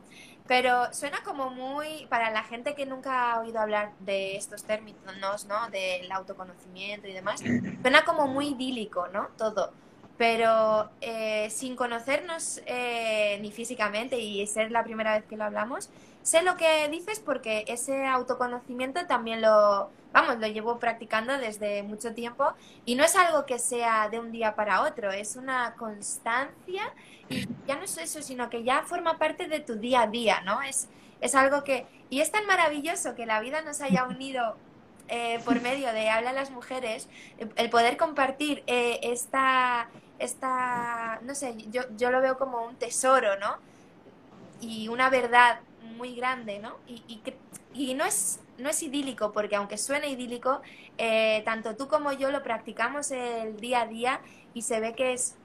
Pero suena como muy, para la gente que nunca ha oído hablar de estos términos, ¿no? Del autoconocimiento y demás, suena como muy idílico, ¿no? Todo. Pero eh, sin conocernos eh, ni físicamente y ser la primera vez que lo hablamos, sé lo que dices porque ese autoconocimiento también lo, vamos, lo llevo practicando desde mucho tiempo y no es algo que sea de un día para otro, es una constancia y ya no es eso, sino que ya forma parte de tu día a día, ¿no? Es, es algo que, y es tan maravilloso que la vida nos haya unido eh, por medio de Habla a las Mujeres, el poder compartir eh, esta, esta, no sé, yo, yo lo veo como un tesoro, ¿no? Y una verdad muy grande, ¿no? Y, y, y no, es, no es idílico, porque aunque suene idílico, eh, tanto tú como yo lo practicamos el día a día y se ve que es,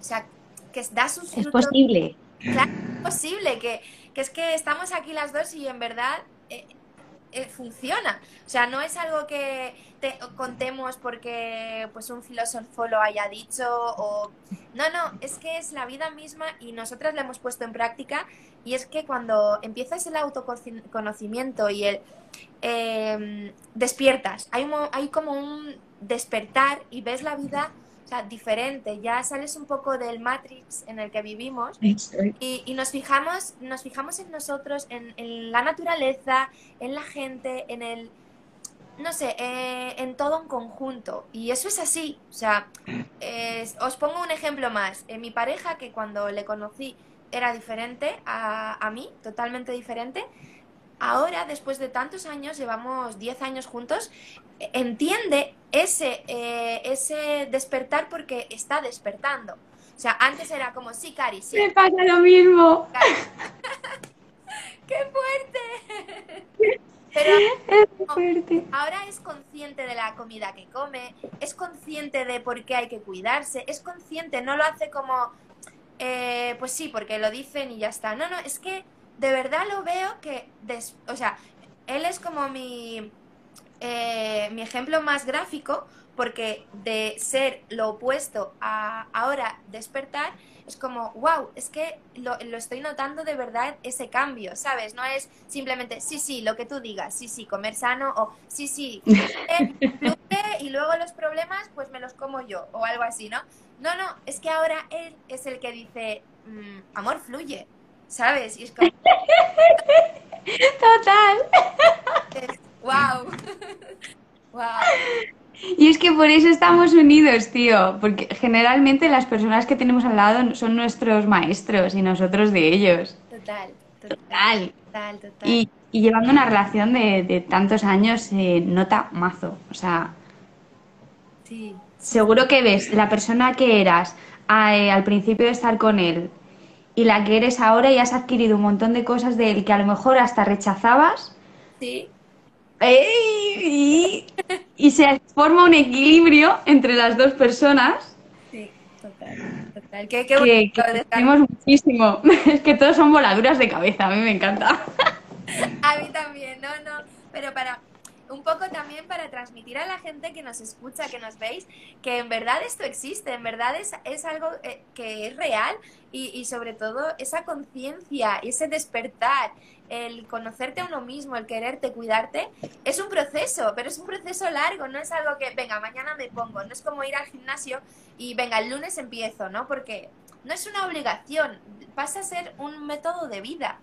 o sea, que da sus Es posible. Claro, es posible, que, que es que estamos aquí las dos y en verdad eh, eh, funciona. O sea, no es algo que te contemos porque pues un filósofo lo haya dicho o... No, no, es que es la vida misma y nosotras la hemos puesto en práctica y es que cuando empiezas el autoconocimiento y el... eh, despiertas, hay, hay como un despertar y ves la vida sea, diferente, ya sales un poco del matrix en el que vivimos y, y nos fijamos, nos fijamos en nosotros, en, en la naturaleza, en la gente, en el no sé, eh, en todo un conjunto. Y eso es así. O sea, os pongo un ejemplo más. En mi pareja, que cuando le conocí era diferente a, a mí, totalmente diferente. Ahora, después de tantos años, llevamos 10 años juntos, eh, entiende ese, eh, ese despertar porque está despertando. O sea, antes era como, sí, Cari, sí, Me pasa lo mismo. ¡Qué fuerte! Pero Es muy fuerte. ahora es consciente de la comida que come, es consciente de por qué hay que cuidarse, es consciente, no lo hace como, eh, pues sí, porque lo dicen y ya está. No, no, es que de verdad lo veo que, des- o sea, él es como mi, eh, mi ejemplo más gráfico, porque de ser lo opuesto a ahora despertar, es como, wow, es que lo, lo estoy notando de verdad ese cambio, ¿sabes? No es simplemente, sí, sí, lo que tú digas, sí, sí, comer sano, o sí, sí, fluye, y luego los problemas, pues me los como yo, o algo así, ¿no? No, no, es que ahora él es el que dice, mm, amor, fluye, ¿sabes? Y es como, Total. wow, wow. Y es que por eso estamos unidos, tío, porque generalmente las personas que tenemos al lado son nuestros maestros y nosotros de ellos. Total, total, Total. total. Y, y llevando una relación de, tantos años se nota mazo. O sea, sí. seguro que ves la persona que eras eh, al principio de estar con él y la que eres ahora y has adquirido un montón de cosas de él que a lo mejor hasta rechazabas. Sí. Y, y, se forma un equilibrio entre las dos personas. Sí, total. total. Qué, qué que, muchísimo. Es que todos son voladuras de cabeza, a mí me encanta. A mí también, no, no. Pero para un poco también para transmitir a la gente que nos escucha, que nos veis, que en verdad esto existe, en verdad es, es algo eh, que es real y, y sobre todo esa conciencia, ese despertar, el conocerte a uno mismo, el quererte, cuidarte, es un proceso, pero es un proceso largo, no es algo que, venga, mañana me pongo, no es como ir al gimnasio y, venga, el lunes empiezo, ¿no? Porque no es una obligación, pasa a ser un método de vida.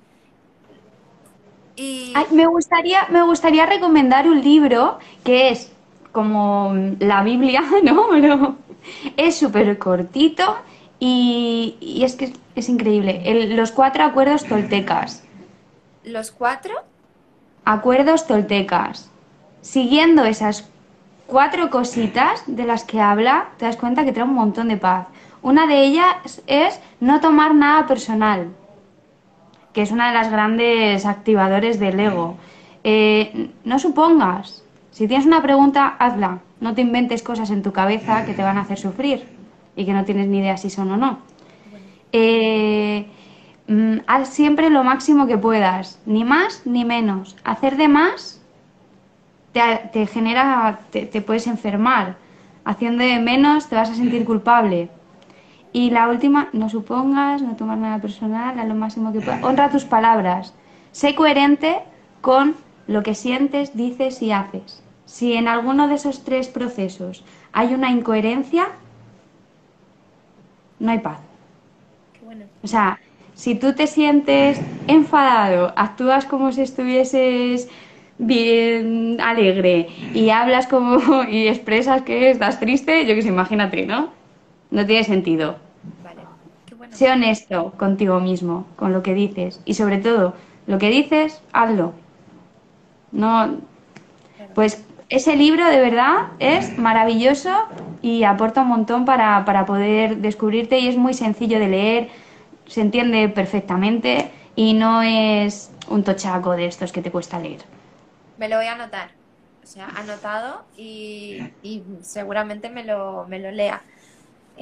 Y... me, gustaría, me gustaría recomendar un libro que es como la Biblia, ¿no? Pero es súper cortito y, es que es, increíble. los cuatro acuerdos toltecas. ¿Los cuatro? Acuerdos toltecas. Siguiendo esas cuatro cositas de las que habla, te das cuenta que trae un montón de paz. Una de ellas es no tomar nada personal que es una de las grandes activadores del ego. Eh, no supongas. Si tienes una pregunta, hazla. No te inventes cosas en tu cabeza que te van a hacer sufrir y que no tienes ni idea si son o no. Eh, mm, haz siempre lo máximo que puedas, ni más ni menos. Hacer de más te, genera, te, te puedes enfermar. Haciendo de menos te vas a sentir culpable. Y la última, no supongas, no tomar nada personal, a lo máximo que puedas. Honra tus palabras. Sé coherente con lo que sientes, dices y haces. Si en alguno de esos tres procesos hay una incoherencia, no hay paz. O sea, si tú te sientes enfadado, actúas como si estuvieses bien alegre y hablas como y expresas que estás triste, yo que sé, imagínate, ¿no? No tiene sentido. Vale, qué bueno. Sé honesto contigo mismo, con lo que dices. Y sobre todo, lo que dices, hazlo. No. Pues ese libro de verdad es maravilloso y aporta un montón para, para poder descubrirte y es muy sencillo de leer, se entiende perfectamente y no es un tochaco de estos que te cuesta leer. Me lo voy a anotar. O sea, anotado y, y seguramente me lo, me lo lea.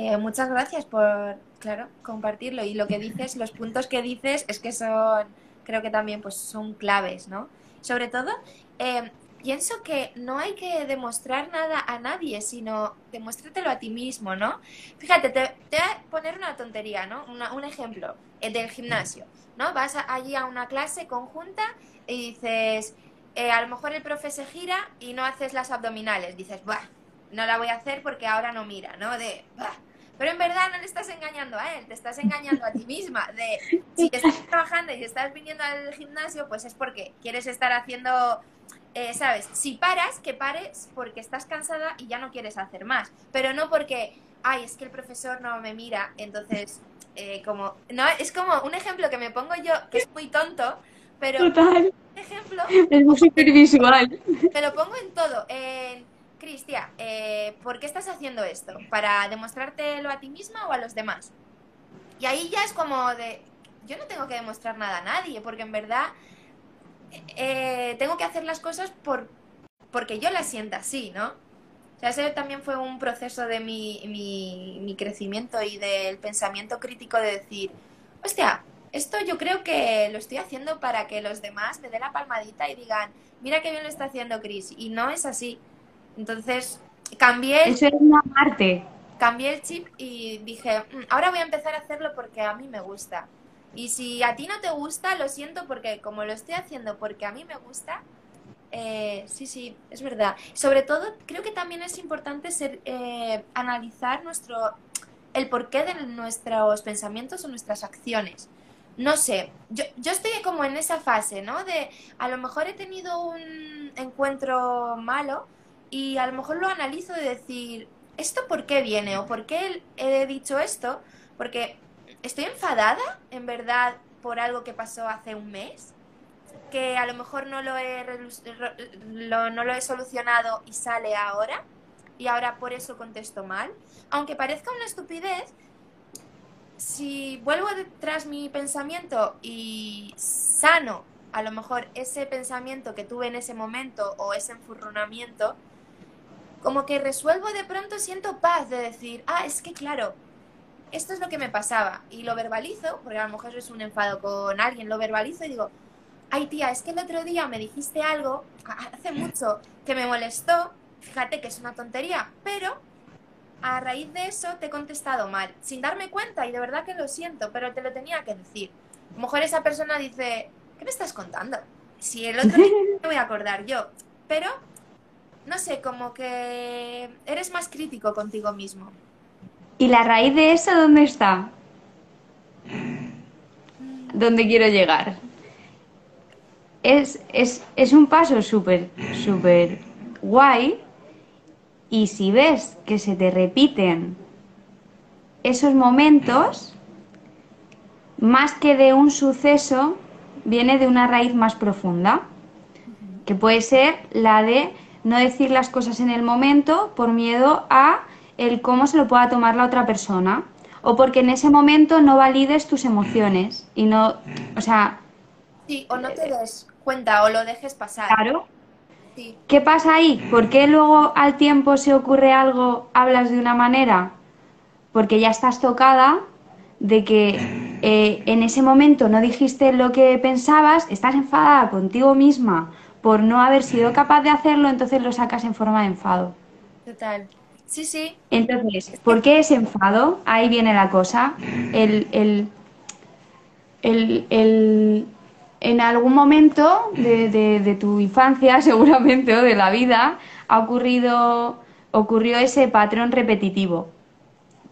Eh, muchas gracias por, claro, compartirlo. Y lo que dices, los puntos que dices, es que son, creo que también pues son claves, ¿no? Sobre todo, eh, pienso que no hay que demostrar nada a nadie, sino demuéstratelo a ti mismo, ¿no? Fíjate, te, voy a poner una tontería, ¿no? un ejemplo el del gimnasio, ¿no? Vas allí a una clase conjunta y dices, eh, a lo mejor el profe se gira y no haces las abdominales. Dices, Buah, no la voy a hacer porque ahora no mira, ¿no? De, pero en verdad no le estás engañando a él, te estás engañando a ti misma. De si estás trabajando y estás viniendo al gimnasio, pues es porque quieres estar haciendo, eh, ¿sabes? Si paras, que pares porque estás cansada y ya no quieres hacer más. Pero no porque, ay, es que el profesor no me mira, entonces, eh, como, no, es como un ejemplo que me pongo yo, que es muy tonto, pero Total. ejemplo es muy supervisual. Te lo pongo en todo, en Cristian, eh, ¿por qué estás haciendo esto? ¿Para demostrártelo a ti misma o a los demás? Y ahí ya es como de, yo no tengo que demostrar nada a nadie, porque en verdad eh, tengo que hacer las cosas por, porque yo las sienta así, ¿no? O sea, ese también fue un proceso de mi, mi, mi crecimiento y del pensamiento crítico de decir, hostia, esto yo creo que lo estoy haciendo para que los demás me den la palmadita y digan, mira qué bien lo está haciendo Chris. Y no es así. Entonces, cambié el, Eso es una parte. cambié el chip y dije, "Mm, ahora voy a empezar a hacerlo porque a mí me gusta. Y si a ti no te gusta, lo siento porque como lo estoy haciendo porque a mí me gusta, eh, sí, sí, es verdad. Sobre todo, creo que también es importante ser, eh, analizar nuestro, el porqué de nuestros pensamientos o nuestras acciones. No sé, yo, yo estoy como en esa fase, ¿no? De a lo mejor he tenido un encuentro malo y a lo mejor lo analizo de decir, ¿esto por qué viene? ¿O por qué he dicho esto? Porque estoy enfadada, en verdad, por algo que pasó hace un mes. que a lo mejor no lo he, no lo he solucionado y sale ahora, y ahora por eso contesto mal. Aunque parezca una estupidez, si vuelvo detrás mi pensamiento y sano a lo mejor ese pensamiento que tuve en ese momento o ese enfurronamiento, como que resuelvo de pronto, siento paz de decir, ah, es que claro, esto es lo que me pasaba y lo verbalizo, porque a lo mejor es un enfado con alguien, lo verbalizo y digo, ay tía, es que el otro día me dijiste algo, hace mucho, que me molestó, fíjate que es una tontería, pero a raíz de eso te he contestado mal, sin darme cuenta y de verdad que lo siento, pero te lo tenía que decir. A lo mejor esa persona dice, ¿qué me estás contando? Si el otro día me voy a acordar yo, pero no sé, como que eres más crítico contigo mismo. ¿Y la raíz de eso dónde está? ¿Dónde quiero llegar? Es, es un paso súper, súper guay y si ves que se te repiten esos momentos, más que de un suceso, viene de una raíz más profunda, que puede ser la de no decir las cosas en el momento por miedo a el cómo se lo pueda tomar la otra persona o porque en ese momento no valides tus emociones y no, o sea... Sí, o no te des cuenta o lo dejes pasar. Claro. ¿Qué pasa ahí? ¿Por qué luego al tiempo se ocurre algo, hablas de una manera? Porque ya estás tocada de que eh, en ese momento no dijiste lo que pensabas, estás enfadada contigo misma por no haber sido capaz de hacerlo, entonces lo sacas en forma de enfado. Total. Sí, sí. Entonces, ¿por qué ese enfado? Ahí viene la cosa. El, el, el, en algún momento de, de, tu infancia, seguramente, o de la vida, ha ocurrido, ocurrió ese patrón repetitivo.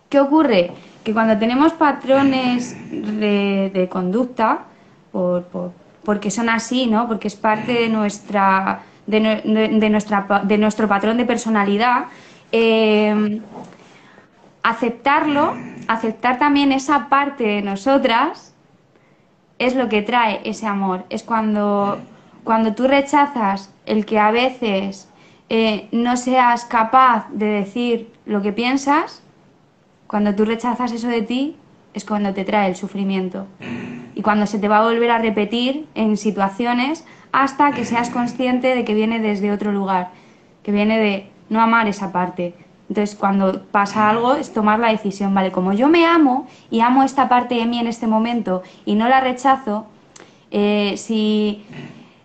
¿Qué ocurre? Que cuando tenemos patrones de, de conducta, por, por, porque son así, ¿no? Porque es parte de nuestra, de, nuestra, de nuestro patrón de personalidad, eh, aceptarlo, aceptar también esa parte de nosotras, es lo que trae ese amor. Es cuando, cuando tú rechazas el que a veces eh, no seas capaz de decir lo que piensas, cuando tú rechazas eso de ti, es cuando te trae el sufrimiento. Y cuando se te va a volver a repetir en situaciones hasta que seas consciente de que viene desde otro lugar, que viene de no amar esa parte, entonces, cuando pasa algo, es tomar la decisión, ¿vale? Como yo me amo y amo esta parte de mí en este momento y no la rechazo, eh, si,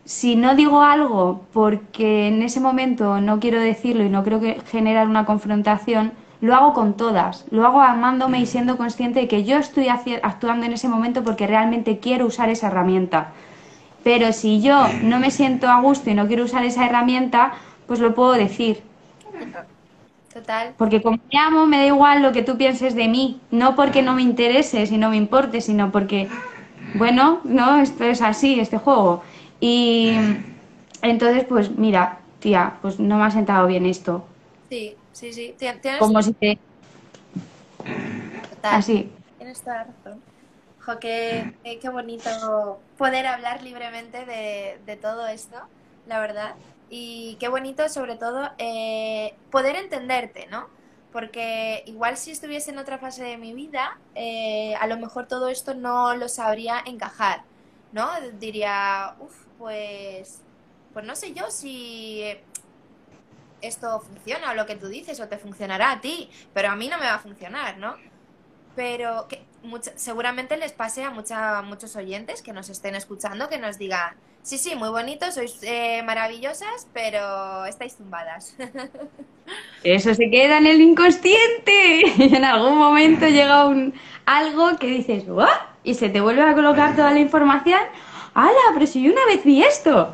si no digo algo porque en ese momento no quiero decirlo y no creo que generar una confrontación, lo hago con todas, lo hago amándome y siendo consciente de que yo estoy actuando en ese momento porque realmente quiero usar esa herramienta. Pero si yo no me siento a gusto y no quiero usar esa herramienta, pues lo puedo decir Total. Porque como me amo, me da igual lo que tú pienses de mí. No porque no me interese, si no me importe, sino porque, bueno, no, esto es así, este juego. Y entonces, pues mira, tía, pues no me ha sentado bien esto. Sí, sí, sí. Como si te... Total. Así. Tienes toda la razón. Jo, qué, qué, bonito poder hablar libremente de, de todo esto, la verdad y qué bonito sobre todo eh, poder entenderte, ¿no? Porque igual si estuviese en otra fase de mi vida, eh, a lo mejor todo esto no lo sabría encajar, ¿no? Diría, uff, pues, pues no sé yo si esto funciona o lo que tú dices o te funcionará a ti, pero a mí no me va a funcionar, ¿no? Pero seguramente les pase a muchos oyentes que nos estén escuchando que nos digan, Sí, sí, muy bonito, sois eh, maravillosas, pero estáis zumbadas. Eso se queda en el inconsciente. Y en algún momento llega un algo que dices, ¿what? Y se te vuelve a colocar toda la información. ¡Hala! Pero si yo una vez vi esto.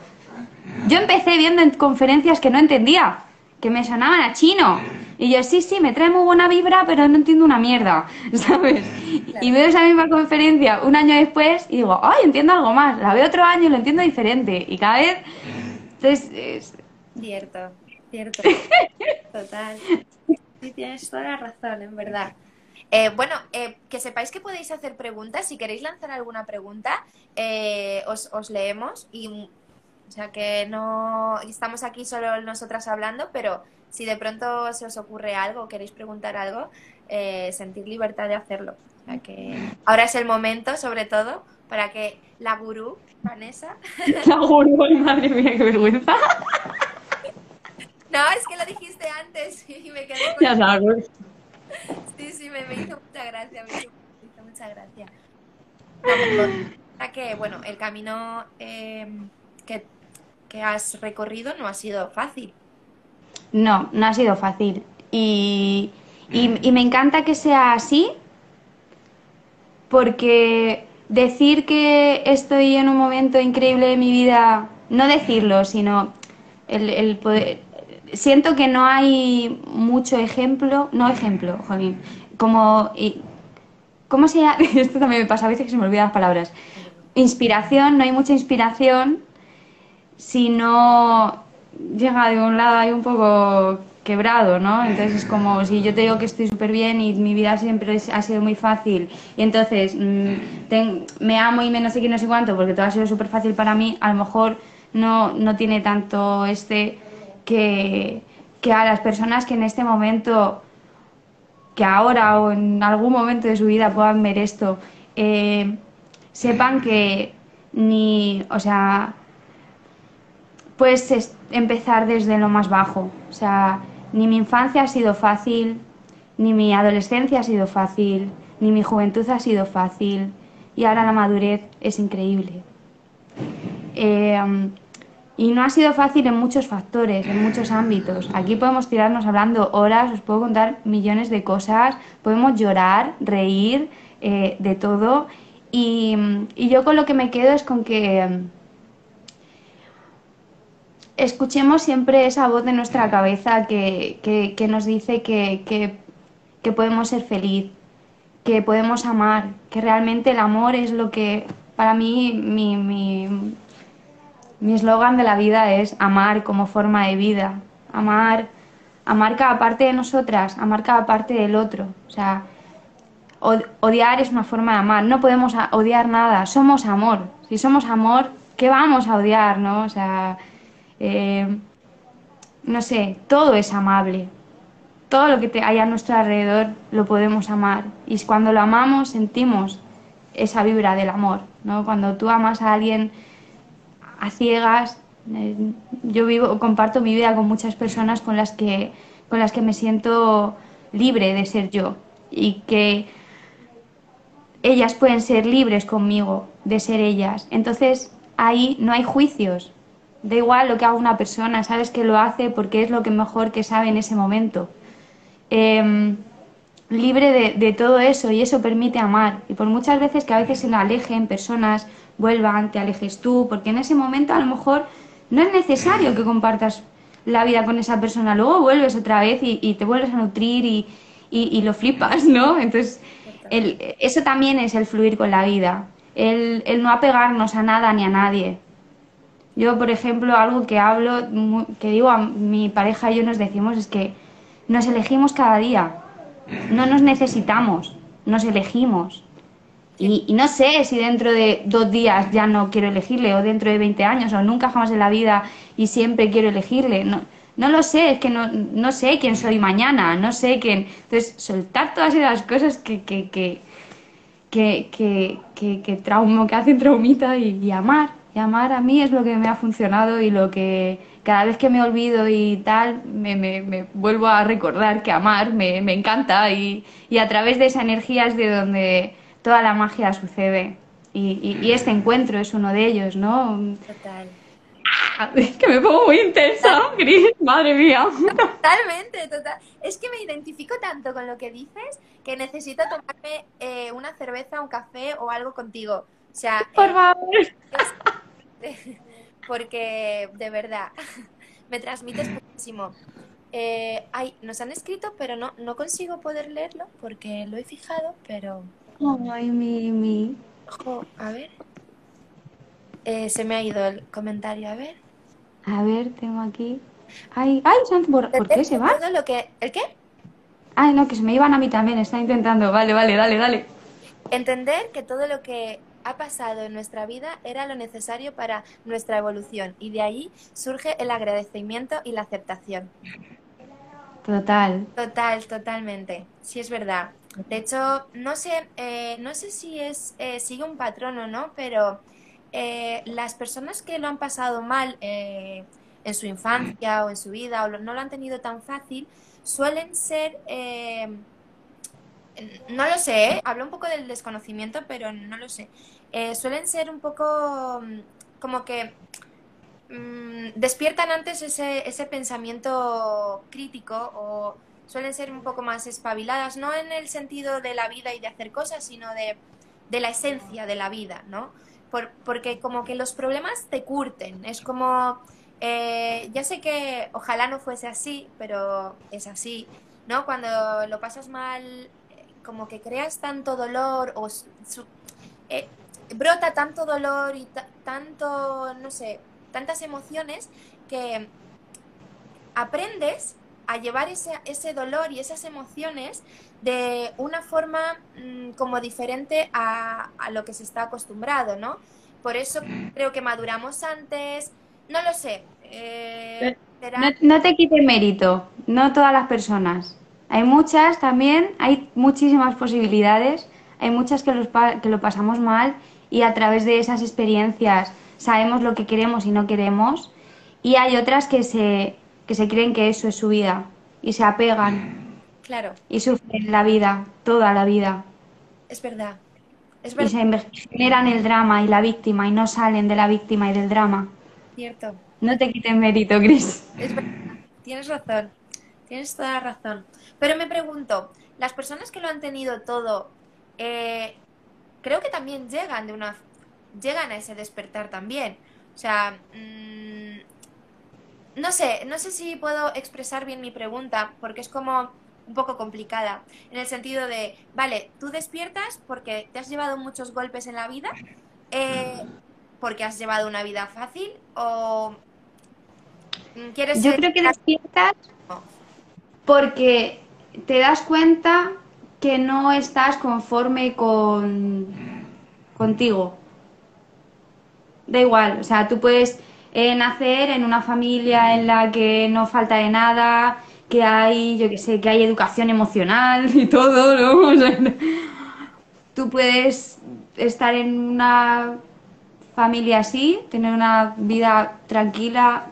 Yo empecé viendo en conferencias que no entendía, que me sonaban a chino. Y yo, sí, sí, me trae muy buena vibra, pero no entiendo una mierda, ¿sabes? Y veo esa misma conferencia un año después y digo, ay, entiendo algo más. La veo otro año y lo entiendo diferente. Y cada vez... Entonces, es... Cierto, cierto. Total. Sí, tienes toda la razón, en verdad. Eh, bueno, eh, que sepáis que podéis hacer preguntas. Si queréis lanzar alguna pregunta, eh, os, os leemos. Y, o sea, que no estamos aquí solo nosotras hablando, pero si de pronto se os ocurre algo, queréis preguntar algo, eh, sentir libertad de hacerlo. O sea que ahora es el momento, sobre todo, para que la gurú, Vanessa. La gurú, madre mía, qué vergüenza. No, es que lo dijiste antes y me quedé con... Ya sabes. Sí, sí, me, me hizo mucha gracia, me hizo, me hizo mucha gracia. No, pero, que, bueno, el camino eh, que, que has recorrido no ha sido fácil. No, no ha sido fácil. Y, y- y me encanta que sea así, porque decir que estoy en un momento increíble de mi vida, no decirlo, sino el, el poder... Siento que no hay mucho ejemplo, no ejemplo, jolín, como... y- ¿Cómo se llama? Esto también me pasa a veces que se me olvidan las palabras. Inspiración, no hay mucha inspiración si no llega de un lado ahí un poco quebrado, ¿no? Entonces es como si yo te digo que estoy súper bien y mi vida siempre ha sido muy fácil y entonces mm, me amo y me no sé qué, no sé cuánto porque todo ha sido súper fácil para mí, a lo mejor no, no tiene tanto este que, que a las personas que en este momento que ahora o en algún momento de su vida puedan ver esto, eh, sepan que ni, o sea, puedes es- empezar desde lo más bajo. O sea, ni mi infancia ha sido fácil, ni mi adolescencia ha sido fácil, ni mi juventud ha sido fácil, y ahora la madurez es increíble. Eh, y no ha sido fácil en muchos factores, en muchos ámbitos. Aquí podemos tirarnos hablando horas, os puedo contar millones de cosas, podemos llorar, reír, eh, de todo. Y, yo con lo que me quedo es con que escuchemos siempre esa voz de nuestra cabeza que, que- nos dice que, que- podemos ser feliz, que podemos amar, que realmente el amor es lo que para mí mi, mi, mi eslogan de la vida es amar como forma de vida, amar, amar cada parte de nosotras, amar cada parte del otro. O sea, od- odiar es una forma de amar, no podemos odiar nada, somos amor. Si somos amor, ¿qué vamos a odiar, no? O sea, eh, no sé, todo es amable. Todo lo que te- hay a nuestro alrededor lo podemos amar. Y cuando lo amamos, sentimos esa vibra del amor, ¿no? Cuando tú amas a alguien a ciegas. eh, yo vivo, comparto mi vida con muchas personas con las que, con las que me siento libre de ser yo y que ellas pueden ser libres conmigo de ser ellas. Entonces ahí no hay juicios. Da igual lo que haga una persona, sabes que lo hace porque es lo que mejor que sabe en ese momento. Em, libre de, todo eso y eso permite amar. Y por muchas veces que a veces se alejen personas, vuelvan, te alejes tú, porque en ese momento a lo mejor no es necesario que compartas la vida con esa persona. Luego vuelves otra vez y, te vuelves a nutrir y, lo flipas, ¿no? Entonces, eso también es el fluir con la vida, el no apegarnos a nada ni a nadie. Yo, por ejemplo, algo que hablo, que digo a mi pareja y yo nos decimos es que nos elegimos cada día. No nos necesitamos, nos elegimos. Y, no sé si dentro de dos días ya no quiero elegirle, o dentro de 20 años, o nunca jamás en la vida y siempre quiero elegirle. No, no lo sé, es que no, no sé quién soy mañana, no sé quién. Entonces, soltar todas esas cosas que, que, que, que, que, que, que que hacen traumita y amar. Y amar a mí es lo que me ha funcionado y lo que cada vez que me olvido y tal, me, me, me vuelvo a recordar que amar me, me encanta y, y a través de esa energía es de donde toda la magia sucede. Y, y- y este encuentro es uno de ellos, ¿no? Total. Es que me pongo muy intensa, Gris, madre mía. Totalmente, total. Es que me identifico tanto con lo que dices que necesito tomarme eh, una cerveza, un café o algo contigo. O sea, Por eh, favor. porque de verdad me transmites muchísimo. Eh, ay, nos han escrito, pero no, no consigo poder leerlo porque lo he fijado, pero Ay, mi, mi. ojo, a ver. Eh, se me ha ido el comentario, a ver. A ver, tengo aquí. Ay, ay, ¿por, ¿por qué se? Todo lo que... ¿El qué? Ay, no, que se me iban a mí también, está intentando. Vale, vale, dale, dale. Entender que todo lo que ha pasado en nuestra vida era lo necesario para nuestra evolución y de ahí surge el agradecimiento y la aceptación. Total. Total, totalmente. Sí, es verdad. De hecho, no sé, eh, no sé si es eh, sigue un patrón o no, pero eh, las personas que lo han pasado mal en su infancia o en su vida o no lo han tenido tan fácil, suelen ser no lo sé, hablo un poco del desconocimiento, pero no lo sé. Suelen ser un poco mm, como que mm, despiertan antes ese, ese pensamiento crítico o suelen ser un poco más espabiladas, no en el sentido de la vida y de hacer cosas, sino de, la esencia de la vida, ¿no? porque como que los problemas te curten, es como, eh, ya sé que ojalá no fuese así, pero es así, ¿no? Cuando lo pasas mal, como que creas tanto dolor o eh, brota tanto dolor y tanto, no sé, tantas emociones que aprendes a llevar ese, ese dolor y esas emociones de una forma mm, como diferente a, lo que se está acostumbrado, ¿no? Por eso creo que maduramos antes, no lo sé. Eh, no, te quite mérito, no todas las personas. Hay muchas también, hay muchísimas posibilidades, hay muchas que, los, que lo pasamos mal y a través de esas experiencias sabemos lo que queremos y no queremos y hay otras que se, que se creen que eso es su vida y se apegan. Claro. Y sufren la vida, toda la vida. Es verdad. Es verdad. Y se generan el drama y la víctima y no salen de la víctima y del drama. Cierto. No te quiten mérito. Es verdad. Tienes razón. Tienes toda la razón. Pero me pregunto, las personas que lo han tenido todo, eh, creo que también llegan de una llegan a ese despertar también. O sea, mm, no sé, no sé si puedo expresar bien mi pregunta, porque es como un poco complicada, en el sentido de, vale, tú despiertas porque te has llevado muchos golpes en la vida, eh, porque has llevado una vida fácil, o quieres... Yo creo que despiertas porque te das cuenta que no estás conforme con contigo. Da igual, o sea, tú puedes nacer en una familia en la que no falta de nada, que hay, yo que sé, que hay educación emocional y todo, ¿no? tú puedes estar en una familia así, tener una vida tranquila,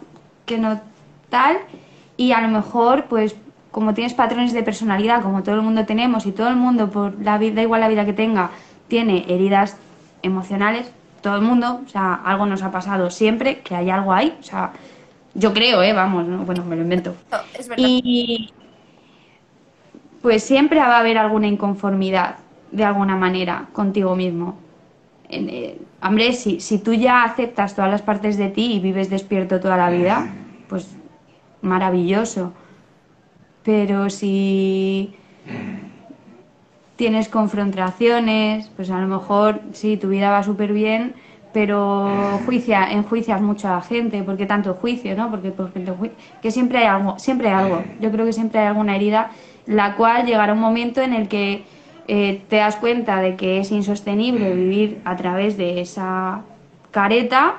que no tal, y a lo mejor, pues, como tienes patrones de personalidad, como todo el mundo tenemos, y todo el mundo, por la vida, da igual la vida que tenga, tiene heridas emocionales, todo el mundo, o sea, algo nos ha pasado siempre, que hay algo ahí, o sea, yo creo, ¿eh? Vamos, bueno, me lo invento. Y pues siempre va a haber alguna inconformidad, de alguna manera, contigo mismo. Eh, hombre, si, si tú ya aceptas todas las partes de ti y vives despierto toda la vida, pues maravilloso. Pero si tienes confrontaciones, pues a lo mejor sí, tu vida va súper bien, pero juicia, enjuicias mucho a la gente, porque tanto juicio, ¿no? Porque, que siempre hay algo, siempre hay algo. Yo creo que siempre hay alguna herida, la cual llegará un momento en el que eh, te das cuenta de que es insostenible vivir a través de esa careta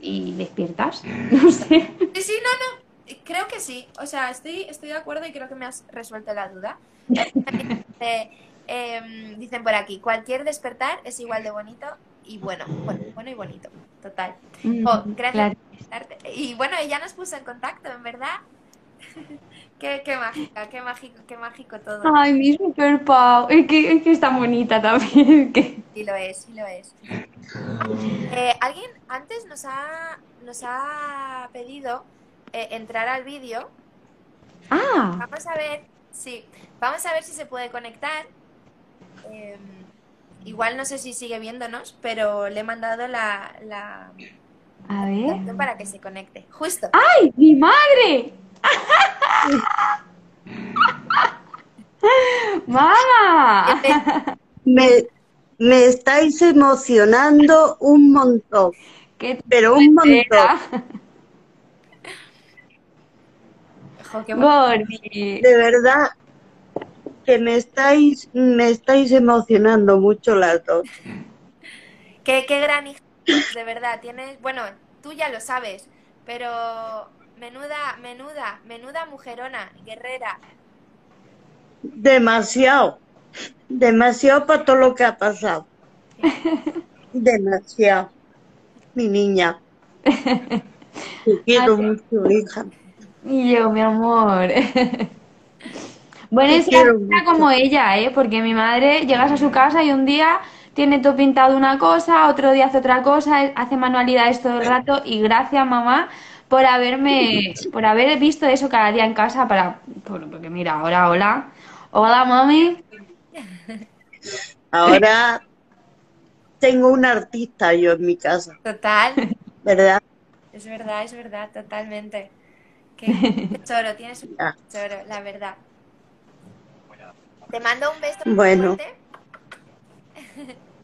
y despiertas. No sé. Sí, sí, no, no. Creo que sí. O sea, estoy, estoy de acuerdo y creo que me has resuelto la duda. Em, dicen por aquí, cualquier despertar es igual de bonito y bueno, bueno, y bonito, total. Mm, oh, gracias Y bueno, ella nos puso en contacto, en verdad. qué, qué mágica, qué mágico, qué mágico todo. Ay, mi super Pau, es que, es que está bonita también. Sí lo es, sí lo es. Eh, alguien antes nos ha, nos ha pedido eh, entrar al vídeo. Ah. Vamos a ver Sí, vamos a ver si se puede conectar. Em, igual no sé si sigue viéndonos, pero le he mandado la, la a ver. para que se conecte. Justo. ¡Ay, mi madre! ¡Mamá! Me, me estáis emocionando un montón. pero un montón. De verdad, que me estáis, me estáis emocionando mucho las dos. qué, qué gran hija, de verdad. Tienes, bueno, tú ya lo sabes, pero menuda, menuda, menuda mujerona, guerrera. Demasiado, demasiado para todo lo que ha pasado. Demasiado, mi niña. Te quiero mucho, hija. Y yo, mi amor. bueno, es como ella, ¿eh? Porque mi madre llegas a su casa y un día tiene todo pintado una cosa, otro día hace otra cosa, hace manualidades todo el rato y gracias mamá por haberme, por haber visto eso cada día en casa para, porque mira, ahora hola, hola mami. Ahora tengo un artista yo en mi casa. Total. ¿Verdad? Es verdad, es verdad, totalmente. Qué choro, tienes un choro, la verdad. Te mando un beso. Bueno.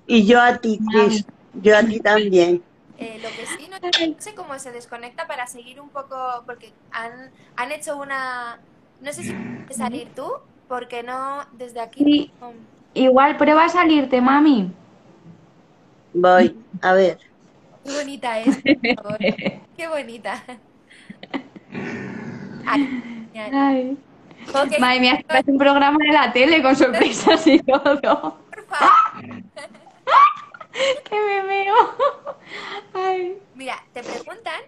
Y yo a ti, Chris. Yo a ti también. Eh, lo que sí, no, sé cómo se desconecta para seguir un poco, porque han, han hecho una... No sé si puedes salir tú, porque no, desde aquí... Igual prueba a salirte, mami. Voy, a ver. Qué bonita es, por favor. Qué bonita. Ay, Madre mía, es un programa de la tele con sorpresas y todo. Por favor. ¡Qué me veo! Mira, te preguntan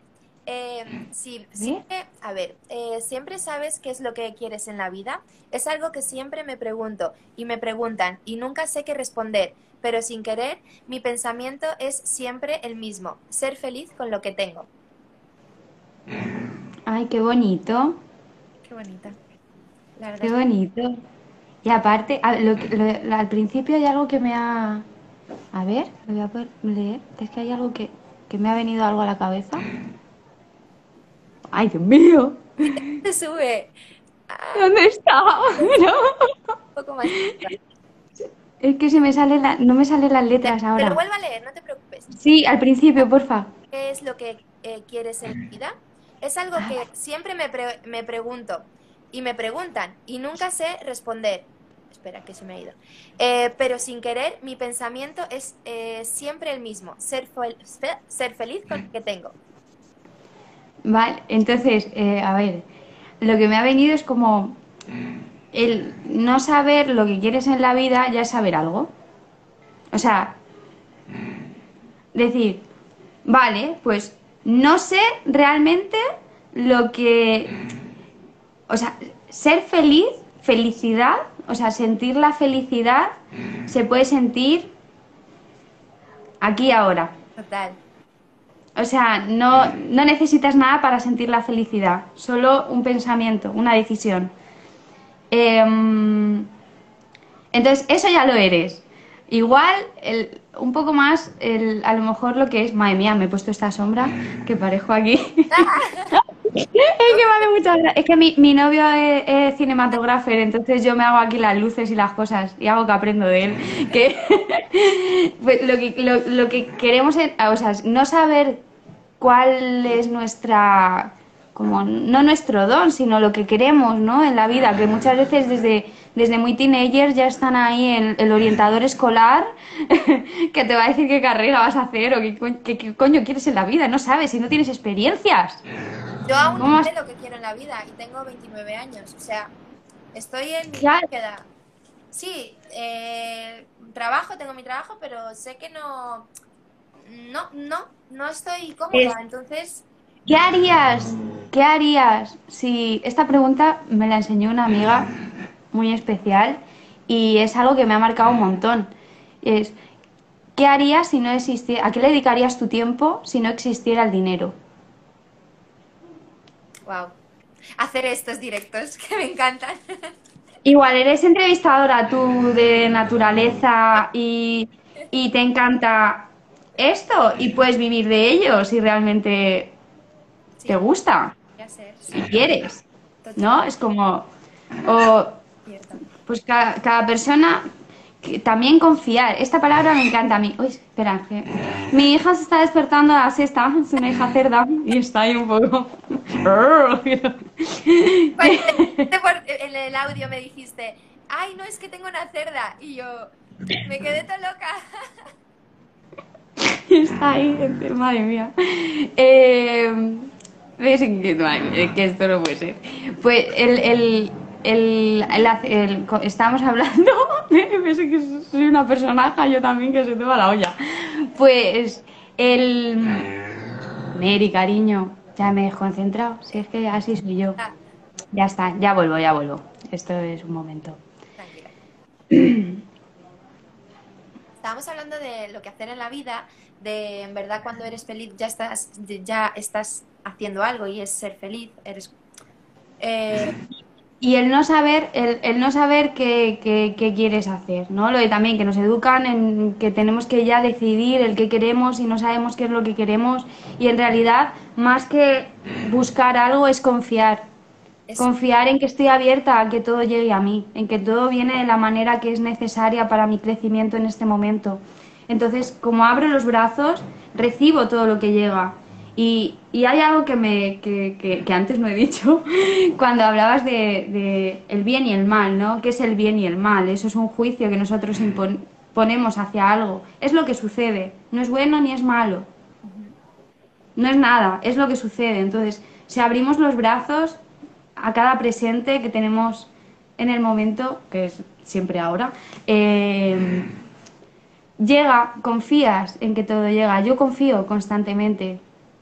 eh, si siempre, a ver, eh, siempre sabes qué es lo que quieres en la vida. Es algo que siempre me pregunto y me preguntan y nunca sé qué responder, pero sin querer, mi pensamiento es siempre el mismo, ser feliz con lo que tengo. Ay, qué bonito. Qué bonita. Qué bonito. Y aparte, al principio hay algo que me ha a ver, lo voy a poder leer. Es que hay algo que, me ha venido algo a la cabeza. ¡Ay, Dios mío! Se sube. ¿Dónde está? Un poco más. Es que se me sale la, no me salen las letras ahora. Pero vuelva a leer, no te preocupes. Sí, al principio, porfa. ¿Qué es lo que eh, quieres en vida? Es algo que siempre me, me pregunto y me preguntan y nunca sé responder espera, que se me ha ido. Eh, pero sin querer, mi pensamiento es eh, siempre el mismo, ser, ser feliz con lo que tengo. Vale, entonces, eh, a ver, lo que me ha venido es como el no saber lo que quieres en la vida ya es saber algo. O sea, decir, vale, pues no sé realmente lo que... O sea, ser feliz, felicidad, o sea, sentir la felicidad se puede sentir aquí ahora. Total. O sea, no, no necesitas nada para sentir la felicidad, solo un pensamiento, una decisión. Em, entonces, eso ya lo eres. Igual, el, un poco más, el, a lo mejor lo que es, madre mía, me he puesto esta sombra que parejo aquí. es que vale muchas Es que mi, mi novio es, cinematógrafo, entonces yo me hago aquí las luces y las cosas y hago que aprendo de él. Que pues lo, que, lo, lo que queremos es, o sea, no saber cuál es nuestra como no nuestro don, sino lo que queremos, ¿no? En la vida, que muchas veces desde, desde muy teenagers ya están ahí en el orientador escolar que te va a decir qué carrera vas a hacer o qué, coño quieres en la vida, no sabes, si no tienes experiencias. Yo aún no sé lo que quiero en la vida y tengo 29 años, o sea, estoy en mi búsqueda. Sí, eh, trabajo, tengo mi trabajo, pero sé que no, no, no, no estoy cómoda, entonces ¿Qué harías? ¿Qué harías si esta pregunta me la enseñó una amiga muy especial y es algo que me ha marcado un montón? Es ¿qué harías si no existiera, a qué le dedicarías tu tiempo si no existiera el dinero? Wow. Hacer estos directos que me encantan. Igual eres entrevistadora tú de naturaleza y, y te encanta esto y puedes vivir de ello si realmente te gusta, si quieres, ¿no? Es como, o, pues cada, persona, también confiar, esta palabra me encanta a mí. Uy, espera, que mi hija se está despertando a la siesta, es una hija cerda y está ahí un poco... en el audio me dijiste, ay, no, es que tengo una cerda. Y yo me quedé tan loca. Está ahí, madre mía. Eh, ¿Ves que, madre, que esto no puede ser? Pues el, el, el, el, estábamos hablando, que soy una personaje, yo también que se te va la olla. Pues el... Mary, cariño, ya me he concentrado, si es que así soy yo. Ah. Ya está, ya vuelvo, ya vuelvo. Esto es un momento. Tranquila. Estábamos hablando de lo que hacer en la vida, de en verdad cuando eres feliz ya estás, ya estás haciendo algo y es ser feliz. Eres, eh, Y el no saber, el, el no saber qué, qué- qué quieres hacer, ¿no? Lo de también que nos educan en que tenemos que ya decidir el qué queremos y no sabemos qué es lo que queremos. Y en realidad, más que buscar algo, es confiar. es- Confiar en que estoy abierta a que todo llegue a mí, en que todo viene de la manera que es necesaria para mi crecimiento en este momento. Entonces, como abro los brazos, recibo todo lo que llega. Y, hay algo que, me, que, que- antes no he dicho, cuando hablabas de, el bien y el mal, ¿no? ¿Qué es el bien y el mal? Eso es un juicio que nosotros ponemos hacia algo. Es lo que sucede, no es bueno ni es malo. No es nada, es lo que sucede. Entonces, si abrimos los brazos a cada presente que tenemos en el momento, que es siempre ahora, eh, llega, confías en que todo llega. Yo confío constantemente,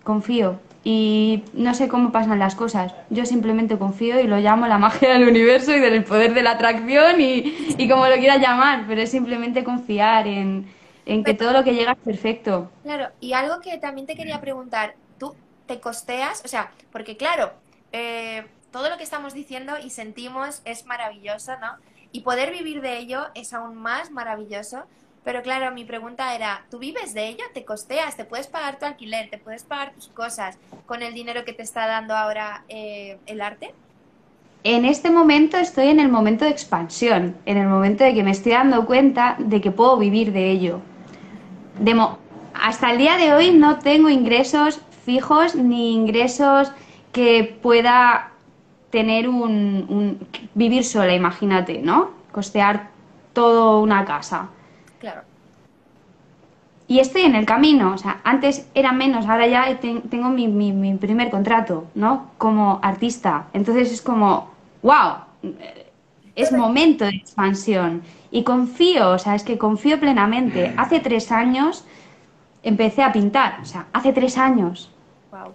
confío. Y no sé cómo pasan las cosas. Yo simplemente confío y lo llamo la magia del universo y del poder de la atracción y, y como lo quieras llamar, pero es simplemente confiar en, en que todo lo que llega es perfecto. Claro, y algo que también te quería preguntar, ¿tú te costeas? O sea, porque claro, eh, todo lo que estamos diciendo y sentimos es maravilloso, ¿no? Y poder vivir de ello es aún más maravilloso. Pero claro, mi pregunta era, ¿tú vives de ello? ¿Te costeas? ¿Te puedes pagar tu alquiler? ¿Te puedes pagar tus cosas con el dinero que te está dando ahora eh, el arte? En este momento estoy en el momento de expansión, en el momento de que me estoy dando cuenta de que puedo vivir de ello. De hasta el día de hoy no tengo ingresos fijos ni ingresos que pueda tener un, un- vivir sola, imagínate, ¿no? Costear toda una casa. Claro. Y estoy en el camino, o sea, antes era menos, ahora ya te- tengo mi, mi- mi primer contrato, ¿no? Como artista. Entonces es como, wow, es momento de expansión. Y confío, o sea, es que confío plenamente. Hace tres años empecé a pintar, o sea, hace tres años. Wow.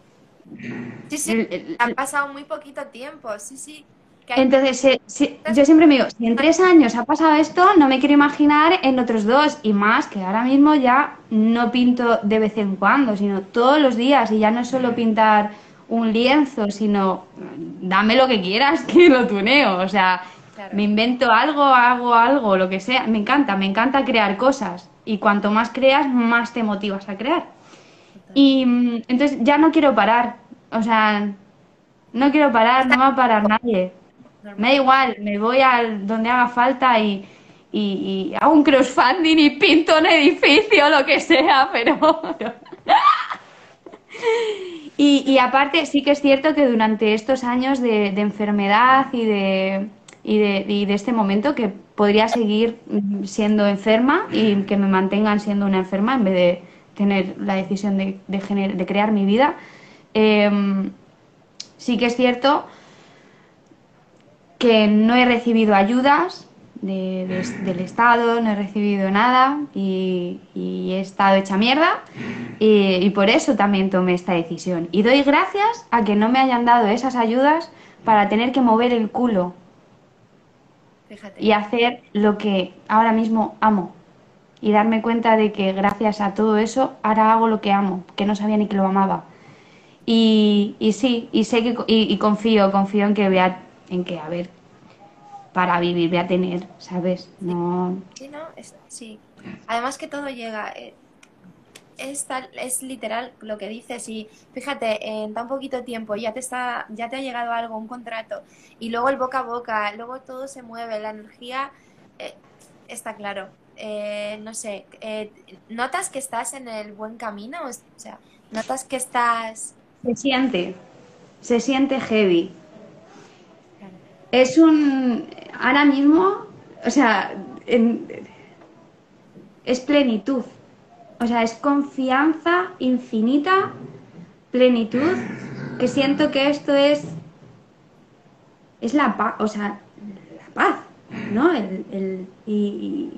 Sí, sí, El- el- ha pasado muy poquito tiempo, sí, sí. Entonces, si- yo siempre me digo, si en tres años ha pasado esto, no me quiero imaginar en otros dos. Y más que ahora mismo ya no pinto de vez en cuando, sino todos los días. Y ya no es solo pintar un lienzo, sino dame lo que quieras que lo tuneo. O sea, Claro. me invento algo, hago algo, lo que sea. Me encanta, me encanta crear cosas. Y cuanto más creas, más te motivas a crear. Y mm, entonces ya no quiero parar. O sea, no quiero parar, no va a parar nadie. Me da igual, me voy al donde haga falta y, y- hago un crowdfunding y pinto un edificio, lo que sea, pero... Y, y aparte sí que es cierto que durante estos años de, de enfermedad y de, y, de, y de este momento que podría seguir siendo enferma y que me mantengan siendo una enferma en vez de tener la decisión de, de, de crear mi vida, em, sí que es cierto que no he recibido ayudas de- de- del Estado, no he recibido nada y, y he estado hecha mierda y, y por eso también tomé esta decisión. Y doy gracias a que no me hayan dado esas ayudas para tener que mover el culo Fíjate. y hacer lo que ahora mismo amo. Y darme cuenta de que gracias a todo eso ahora hago lo que amo, que no sabía ni que lo amaba. Y, y sí, y sé que y confío, confío en que voy a, en que, a ver, para vivir voy a tener, ¿sabes? No, Sí, no, es- sí. Además que todo llega. eh, es, tal- es literal lo que dices y fíjate, en tan poquito tiempo ya te está, ya te ha llegado algo, un contrato, y luego el boca a boca, luego todo se mueve, la energía eh, está claro. Eh, no sé, eh, ¿notas que estás en el buen camino? O sea, ¿notas que estás... se siente, se siente heavy. Es un, ahora mismo o sea, es plenitud. O sea, es confianza infinita, plenitud, que siento que esto es, es la paz, o sea, la paz, ¿no? El, el- y,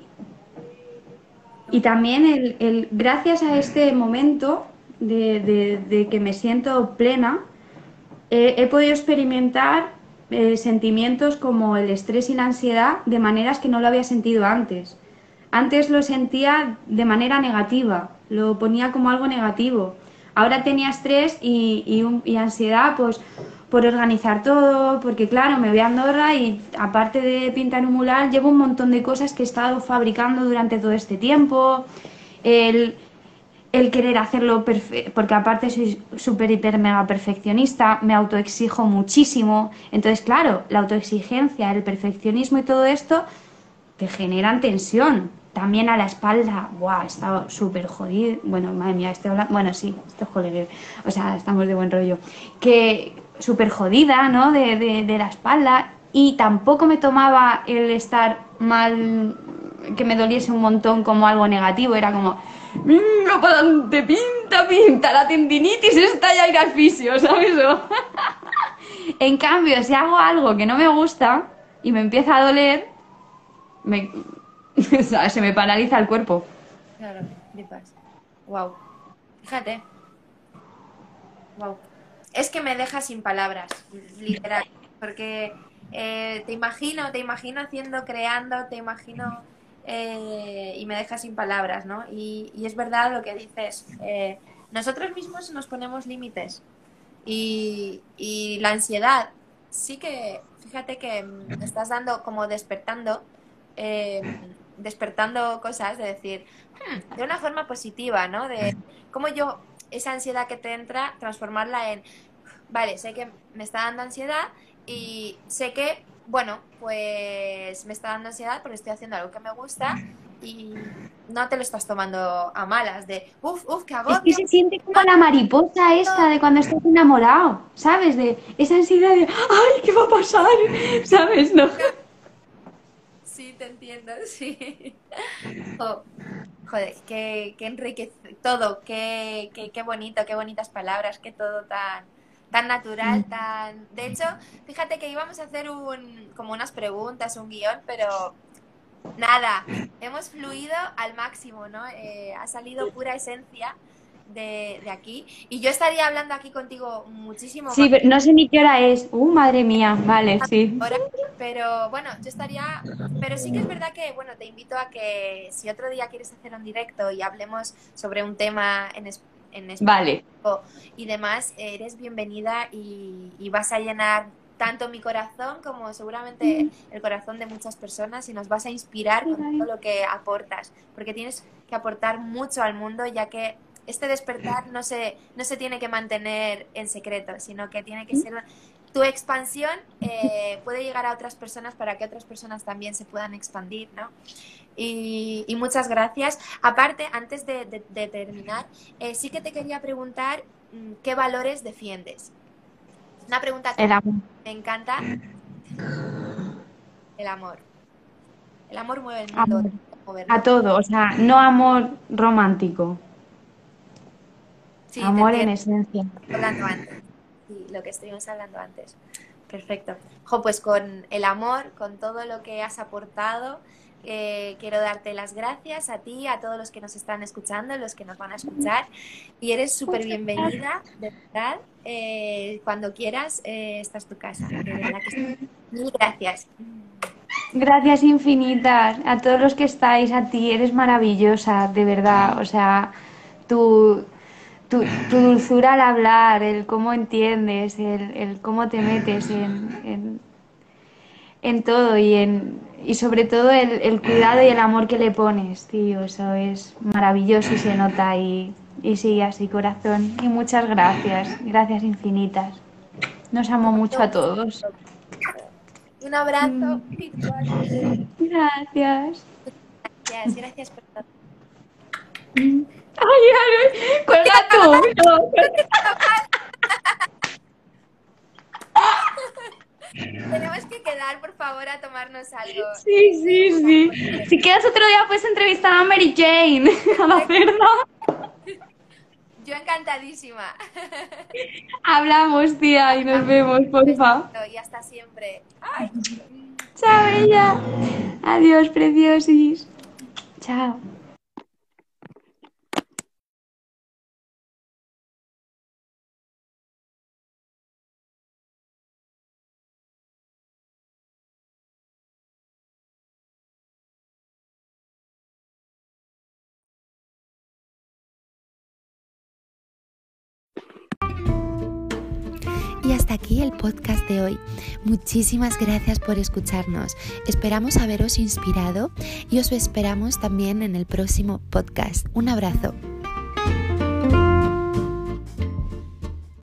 y- también el, el- gracias a este momento de, de- de que me siento plena, he podido experimentar eh, sentimientos como el estrés y la ansiedad de maneras que no lo había sentido antes. Antes lo sentía de manera negativa, lo ponía como algo negativo. Ahora tenía estrés y, y un- ansiedad pues, por organizar todo, porque claro, me voy a Andorra y aparte de pintar un mural, llevo un montón de cosas que he estado fabricando durante todo este tiempo. El, el querer hacerlo perfecto, porque aparte soy súper, hiper, mega perfeccionista, me autoexijo muchísimo. Entonces, claro, la autoexigencia, el perfeccionismo y todo esto te generan tensión. También a la espalda, ¡buah! He estado súper jodido. Bueno, madre mía, estoy hablando. Bueno, sí, estoy jodido. O sea, estamos de buen rollo. Que súper jodida, ¿no? De, de la espalda. Y tampoco me tomaba el estar mal, que me doliese un montón como algo negativo. Era como, venga para adelante, pinta, pinta, la tendinitis está ya ir al fisio, ¿sabes? En cambio, si hago algo que no me gusta y me empieza a doler, me, se me paraliza el cuerpo. Claro, flipas. Wow. Fíjate. Wow. Es que me deja sin palabras, literal. Porque eh, te imagino, te imagino haciendo, creando, te imagino eh, y me deja sin palabras, ¿no? Y, y es verdad lo que dices. eh, nosotros mismos nos ponemos límites. Y, y la ansiedad, sí que, fíjate que me estás dando como despertando, eh, despertando cosas, de decir, "Hmm", de una forma positiva, ¿no? De cómo yo, esa ansiedad que te entra, transformarla en, vale, sé que me está dando ansiedad y sé que, bueno, pues me está dando ansiedad porque estoy haciendo algo que me gusta y no te lo estás tomando a malas, de, uff, uff, qué Es agobio. que se siente como la mariposa esta de cuando estás enamorado, ¿sabes? De esa ansiedad de, ¡ay, qué va a pasar! ¿Sabes? No. Sí, te entiendo, sí. Jo- joder, qué, qué enriquece todo, qué, qué, qué bonito, qué bonitas palabras, qué todo tan, tan natural, tan... De hecho, fíjate que íbamos a hacer un, como unas preguntas, un guion, pero nada, hemos fluido al máximo, ¿no? Eh, ha salido pura esencia de, de aquí y yo estaría hablando aquí contigo muchísimo Sí, pero no sé ni qué hora es. ¡Uh, madre mía! Vale, sí. ahora, pero bueno, yo estaría, pero sí que es verdad que, bueno, te invito a que si otro día quieres hacer un directo y hablemos sobre un tema en, es- en Vale. específico y demás, eres bienvenida y, y vas a llenar tanto mi corazón como seguramente el corazón de muchas personas y nos vas a inspirar con todo lo que aportas, porque tienes que aportar mucho al mundo ya que este despertar no se, no se tiene que mantener en secreto, sino que tiene que ser una- tu expansión eh, puede llegar a otras personas para que otras personas también se puedan expandir, ¿no? Y, y muchas gracias. Aparte, antes de, de- de terminar, eh, sí que te quería preguntar mm, qué valores defiendes. Una pregunta que El amor. me encanta. El amor. El amor mueve el mundo. Amor. A todo, o sea, no amor romántico. Sí, amor en esencia. hablando antes. Sí, lo que estuvimos hablando antes. Perfecto. Jo, pues con el amor, con todo lo que has aportado, eh, quiero darte las gracias a ti, a todos los que nos están escuchando, los que nos van a escuchar. Y eres súper bienvenida, de verdad. Eh, cuando quieras, eh, esta es tu casa. De verdad que. Mil gracias. Gracias infinitas a todos los que estáis, a ti, eres maravillosa, de verdad. O sea, tu, tu, tu dulzura al hablar, el cómo entiendes, el, el cómo te metes en, en, en todo y, en, y sobre todo el, el cuidado y el amor que le pones, tío. Eso es maravilloso y se nota y, y sigue así, corazón. Y muchas gracias, gracias infinitas. Nos amo mucho a todos. Un abrazo virtual. Gracias. Gracias, gracias por todo. Ay, ay, cuelga tú. No, Tenemos que quedar por favor, a tomarnos algo. Sí, sí, sí. Si quieres otro día puedes entrevistar a Mary Jane, a la. Yo encantadísima. Hablamos, tía, y nos vemos, porfa. Y hasta siempre. Ay. Chao, ella. Adiós, preciosis. Chao. Aquí el podcast de hoy. Muchísimas gracias por escucharnos. Esperamos haberos inspirado y os esperamos también en el próximo podcast. Un abrazo.